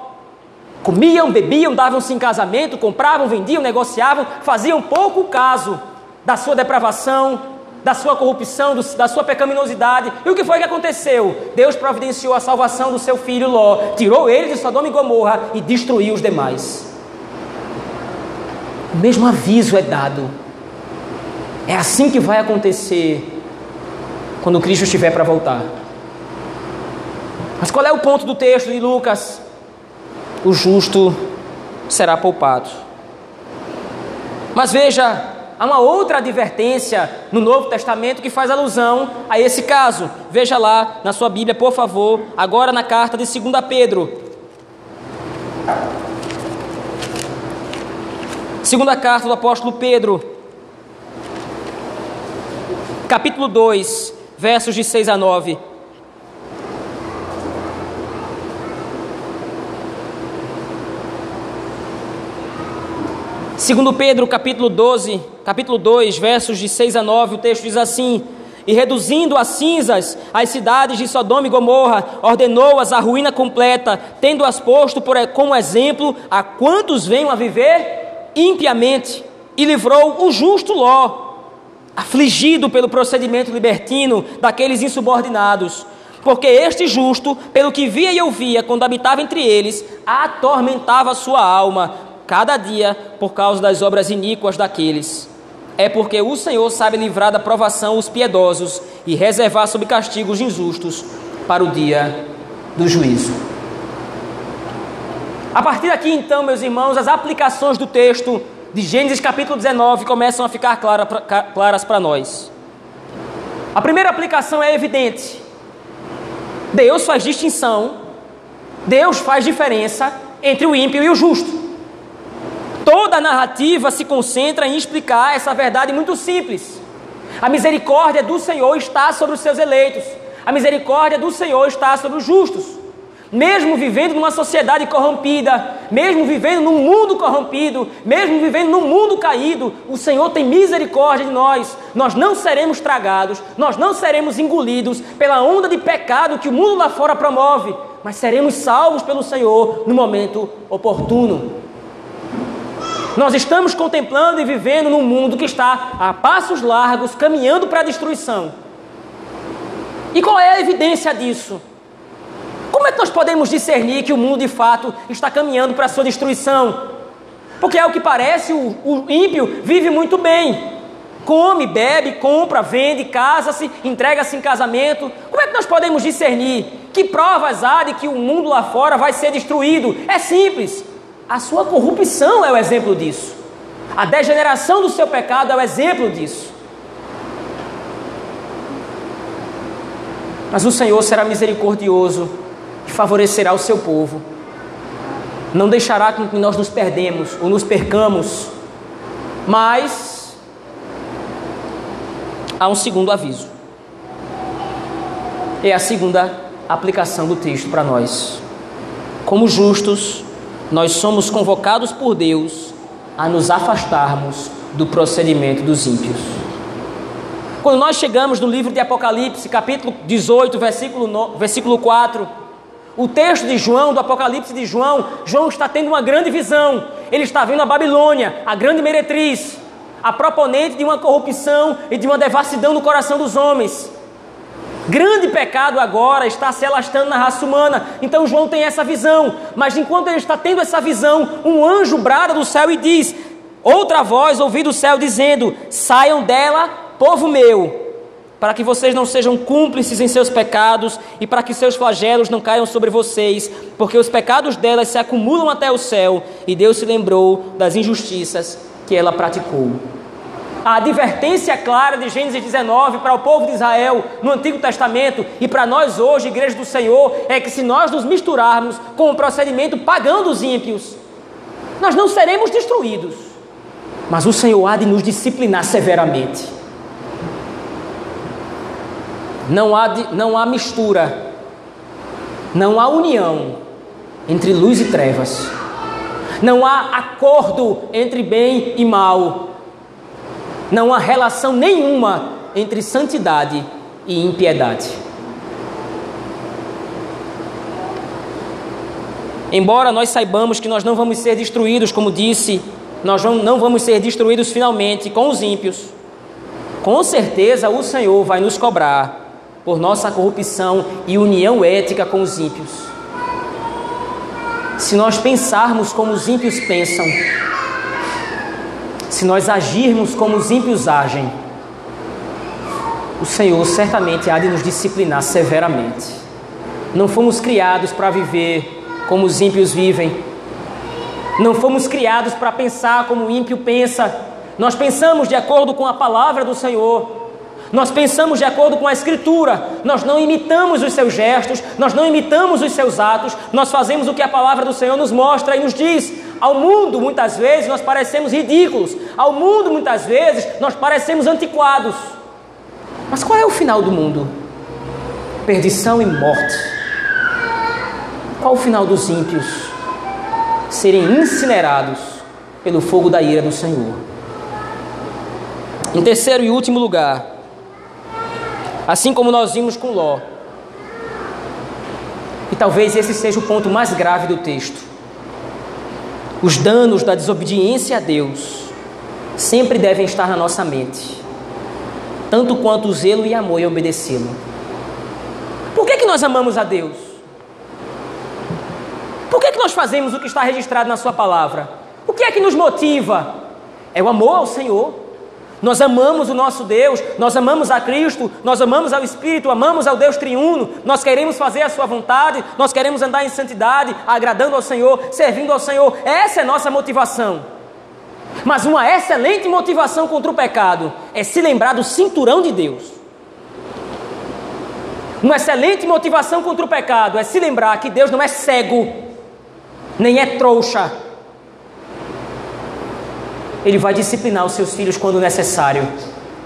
Comiam, bebiam, davam-se em casamento, compravam, vendiam, negociavam, faziam pouco caso da sua depravação, da sua corrupção, do, da sua pecaminosidade. E o que foi que aconteceu? Deus providenciou a salvação do seu filho Ló, tirou ele de Sodoma e Gomorra e destruiu os demais. O mesmo aviso é dado. É assim que vai acontecer quando Cristo estiver para voltar. Mas qual é o ponto do texto de Lucas? O justo será poupado. Mas veja, Há uma outra advertência no Novo Testamento que faz alusão a esse caso. Veja lá na sua Bíblia, por favor, agora na carta de 2 Pedro. Segunda carta do apóstolo Pedro, capítulo 2, versos de 6 a 9. Segundo Pedro, capítulo 12, capítulo 2, versos de 6 a 9, o texto diz assim: E reduzindo a cinzas as cidades de Sodoma e Gomorra, ordenou-as à ruína completa, tendo-as posto por, como exemplo a quantos venham a viver impiamente, e livrou o justo Ló, afligido pelo procedimento libertino daqueles insubordinados. Porque este justo, pelo que via e ouvia quando habitava entre eles, atormentava sua alma cada dia por causa das obras iníquas daqueles. É porque o Senhor sabe livrar da provação os piedosos e reservar sob castigo os injustos para o dia do juízo. A partir daqui, então, meus irmãos, as aplicações do texto de Gênesis capítulo 19 começam a ficar claras para nós. A primeira aplicação é evidente. Deus faz distinção, Deus faz diferença entre o ímpio e o justo. Toda a narrativa se concentra em explicar essa verdade muito simples. A misericórdia do Senhor está sobre os seus eleitos. A misericórdia do Senhor está sobre os justos. Mesmo vivendo numa sociedade corrompida, mesmo vivendo num mundo corrompido, mesmo vivendo num mundo caído, o Senhor tem misericórdia de nós. Nós não seremos tragados, nós não seremos engolidos pela onda de pecado que o mundo lá fora promove, mas seremos salvos pelo Senhor no momento oportuno. Nós estamos contemplando e vivendo num mundo que está a passos largos, caminhando para a destruição. E qual é a evidência disso? Como é que nós podemos discernir que o mundo de fato está caminhando para a sua destruição? Porque é o que parece, o, o ímpio vive muito bem. Come, bebe, compra, vende, casa-se, entrega-se em casamento. Como é que nós podemos discernir que provas há de que o mundo lá fora vai ser destruído? É simples. A sua corrupção é o exemplo disso. A degeneração do seu pecado é o exemplo disso. Mas o Senhor será misericordioso e favorecerá o seu povo. Não deixará que nós nos perdemos ou nos percamos. Mas há um segundo aviso. É a segunda aplicação do texto para nós. Como justos, nós somos convocados por Deus a nos afastarmos do procedimento dos ímpios. Quando nós chegamos no livro de Apocalipse, capítulo 18, versículo, versículo 4, o texto de João, do Apocalipse de João, João está tendo uma grande visão. Ele está vendo a Babilônia, a grande meretriz, a proponente de uma corrupção e de uma devassidão no coração dos homens. Grande pecado agora está se alastrando na raça humana. Então João tem essa visão. Mas enquanto ele está tendo essa visão, um anjo brada do céu e diz: Outra voz ouvi do céu dizendo: Saiam dela, povo meu, para que vocês não sejam cúmplices em seus pecados e para que seus flagelos não caiam sobre vocês, porque os pecados delas se acumulam até o céu e Deus se lembrou das injustiças que ela praticou. A advertência clara de Gênesis 19 para o povo de Israel no Antigo Testamento e para nós hoje, Igreja do Senhor, é que se nós nos misturarmos com o procedimento pagão dos ímpios, nós não seremos destruídos, mas o Senhor há de nos disciplinar severamente. Não há, de, não há mistura, não há união entre luz e trevas, não há acordo entre bem e mal não há relação nenhuma entre santidade e impiedade. Embora nós saibamos que nós não vamos ser destruídos, como disse, nós não vamos ser destruídos finalmente com os ímpios, com certeza o Senhor vai nos cobrar por nossa corrupção e união ética com os ímpios. Se nós pensarmos como os ímpios pensam, se nós agirmos como os ímpios agem, o Senhor certamente há de nos disciplinar severamente. Não fomos criados para viver como os ímpios vivem. Não fomos criados para pensar como o ímpio pensa. Nós pensamos de acordo com a palavra do Senhor. Nós pensamos de acordo com a Escritura, nós não imitamos os seus gestos, nós não imitamos os seus atos, nós fazemos o que a palavra do Senhor nos mostra e nos diz. Ao mundo, muitas vezes, nós parecemos ridículos, ao mundo, muitas vezes, nós parecemos antiquados. Mas qual é o final do mundo? Perdição e morte. Qual o final dos ímpios? Serem incinerados pelo fogo da ira do Senhor. Em terceiro e último lugar, Assim como nós vimos com Ló. E talvez esse seja o ponto mais grave do texto. Os danos da desobediência a Deus sempre devem estar na nossa mente, tanto quanto o zelo e amor em obedecê-lo. Por que, que nós amamos a Deus? Por que, que nós fazemos o que está registrado na Sua palavra? O que é que nos motiva? É o amor ao Senhor. Nós amamos o nosso Deus, nós amamos a Cristo, nós amamos ao Espírito, amamos ao Deus triuno, nós queremos fazer a Sua vontade, nós queremos andar em santidade, agradando ao Senhor, servindo ao Senhor. Essa é nossa motivação. Mas uma excelente motivação contra o pecado é se lembrar do cinturão de Deus. Uma excelente motivação contra o pecado é se lembrar que Deus não é cego, nem é trouxa. Ele vai disciplinar os seus filhos quando necessário.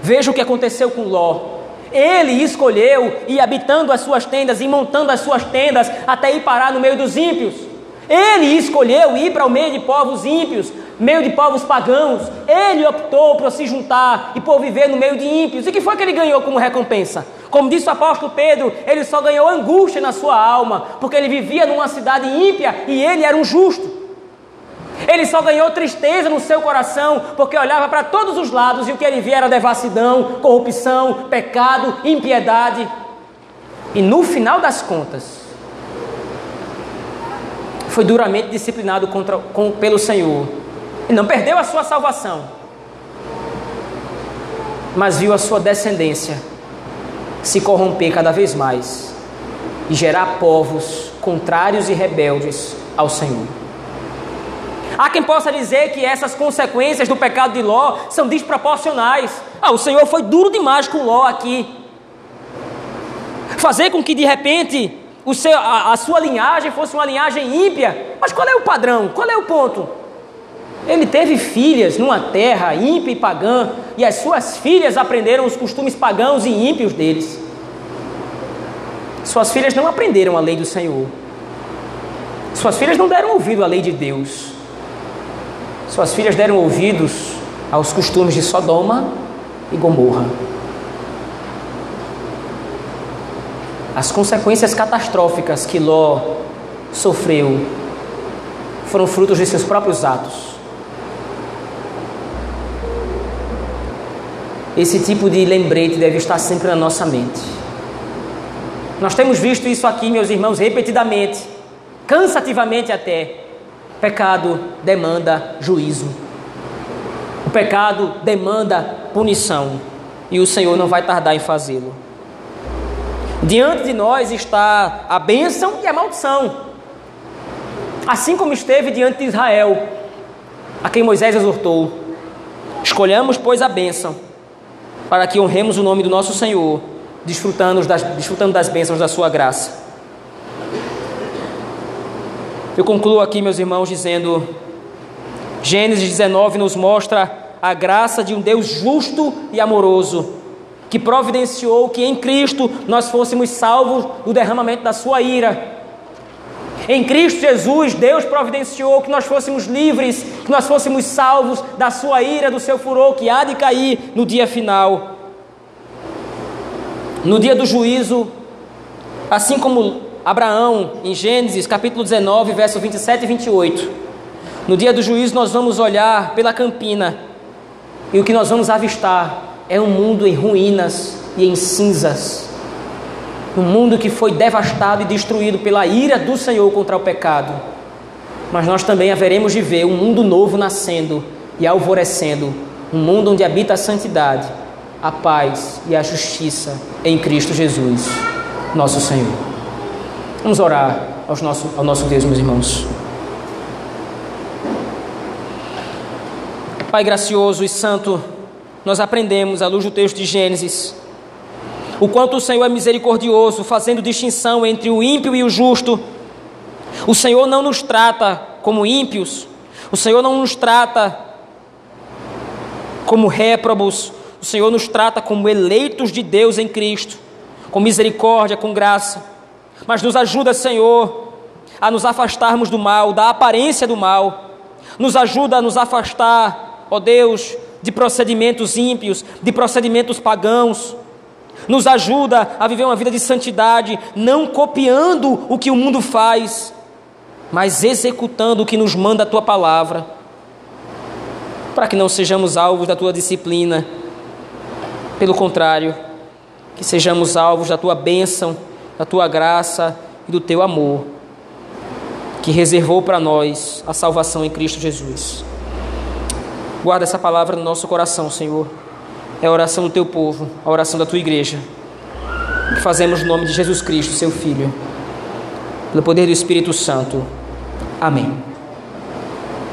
Veja o que aconteceu com Ló. Ele escolheu ir habitando as suas tendas e montando as suas tendas até ir parar no meio dos ímpios. Ele escolheu ir para o meio de povos ímpios, meio de povos pagãos. Ele optou por se juntar e por viver no meio de ímpios. E que foi que ele ganhou como recompensa? Como disse o apóstolo Pedro, ele só ganhou angústia na sua alma, porque ele vivia numa cidade ímpia e ele era um justo. Ele só ganhou tristeza no seu coração, porque olhava para todos os lados e o que ele via era devassidão, corrupção, pecado, impiedade. E no final das contas, foi duramente disciplinado contra, com, pelo Senhor. E não perdeu a sua salvação, mas viu a sua descendência se corromper cada vez mais e gerar povos contrários e rebeldes ao Senhor. Há quem possa dizer que essas consequências do pecado de Ló são desproporcionais. Ah, o Senhor foi duro demais com Ló aqui. Fazer com que de repente o seu, a, a sua linhagem fosse uma linhagem ímpia. Mas qual é o padrão? Qual é o ponto? Ele teve filhas numa terra ímpia e pagã, e as suas filhas aprenderam os costumes pagãos e ímpios deles. Suas filhas não aprenderam a lei do Senhor. Suas filhas não deram ouvido à lei de Deus. Suas filhas deram ouvidos aos costumes de Sodoma e Gomorra. As consequências catastróficas que Ló sofreu foram frutos de seus próprios atos. Esse tipo de lembrete deve estar sempre na nossa mente. Nós temos visto isso aqui, meus irmãos, repetidamente, cansativamente até. Pecado demanda juízo. O pecado demanda punição. E o Senhor não vai tardar em fazê-lo. Diante de nós está a bênção e a maldição. Assim como esteve diante de Israel, a quem Moisés exortou. Escolhamos, pois, a bênção, para que honremos o nome do nosso Senhor, desfrutando das, desfrutando das bênçãos da sua graça. Eu concluo aqui, meus irmãos, dizendo: Gênesis 19 nos mostra a graça de um Deus justo e amoroso, que providenciou que em Cristo nós fôssemos salvos do derramamento da sua ira. Em Cristo Jesus, Deus providenciou que nós fôssemos livres, que nós fôssemos salvos da sua ira, do seu furor que há de cair no dia final. No dia do juízo, assim como Abraão, em Gênesis capítulo 19, verso 27 e 28. No dia do juízo, nós vamos olhar pela campina e o que nós vamos avistar é um mundo em ruínas e em cinzas. Um mundo que foi devastado e destruído pela ira do Senhor contra o pecado. Mas nós também haveremos de ver um mundo novo nascendo e alvorecendo um mundo onde habita a santidade, a paz e a justiça em Cristo Jesus, nosso Senhor. Vamos orar aos nosso, ao nosso Deus, meus irmãos. Pai gracioso e santo, nós aprendemos à luz do texto de Gênesis o quanto o Senhor é misericordioso, fazendo distinção entre o ímpio e o justo. O Senhor não nos trata como ímpios, o Senhor não nos trata como réprobos, o Senhor nos trata como eleitos de Deus em Cristo, com misericórdia, com graça mas nos ajuda, Senhor, a nos afastarmos do mal, da aparência do mal. Nos ajuda a nos afastar, ó Deus, de procedimentos ímpios, de procedimentos pagãos. Nos ajuda a viver uma vida de santidade, não copiando o que o mundo faz, mas executando o que nos manda a tua palavra, para que não sejamos alvos da tua disciplina. Pelo contrário, que sejamos alvos da tua bênção da tua graça e do teu amor, que reservou para nós a salvação em Cristo Jesus. Guarda essa palavra no nosso coração, Senhor. É a oração do teu povo, a oração da tua igreja. Que fazemos no nome de Jesus Cristo, seu Filho, pelo poder do Espírito Santo. Amém.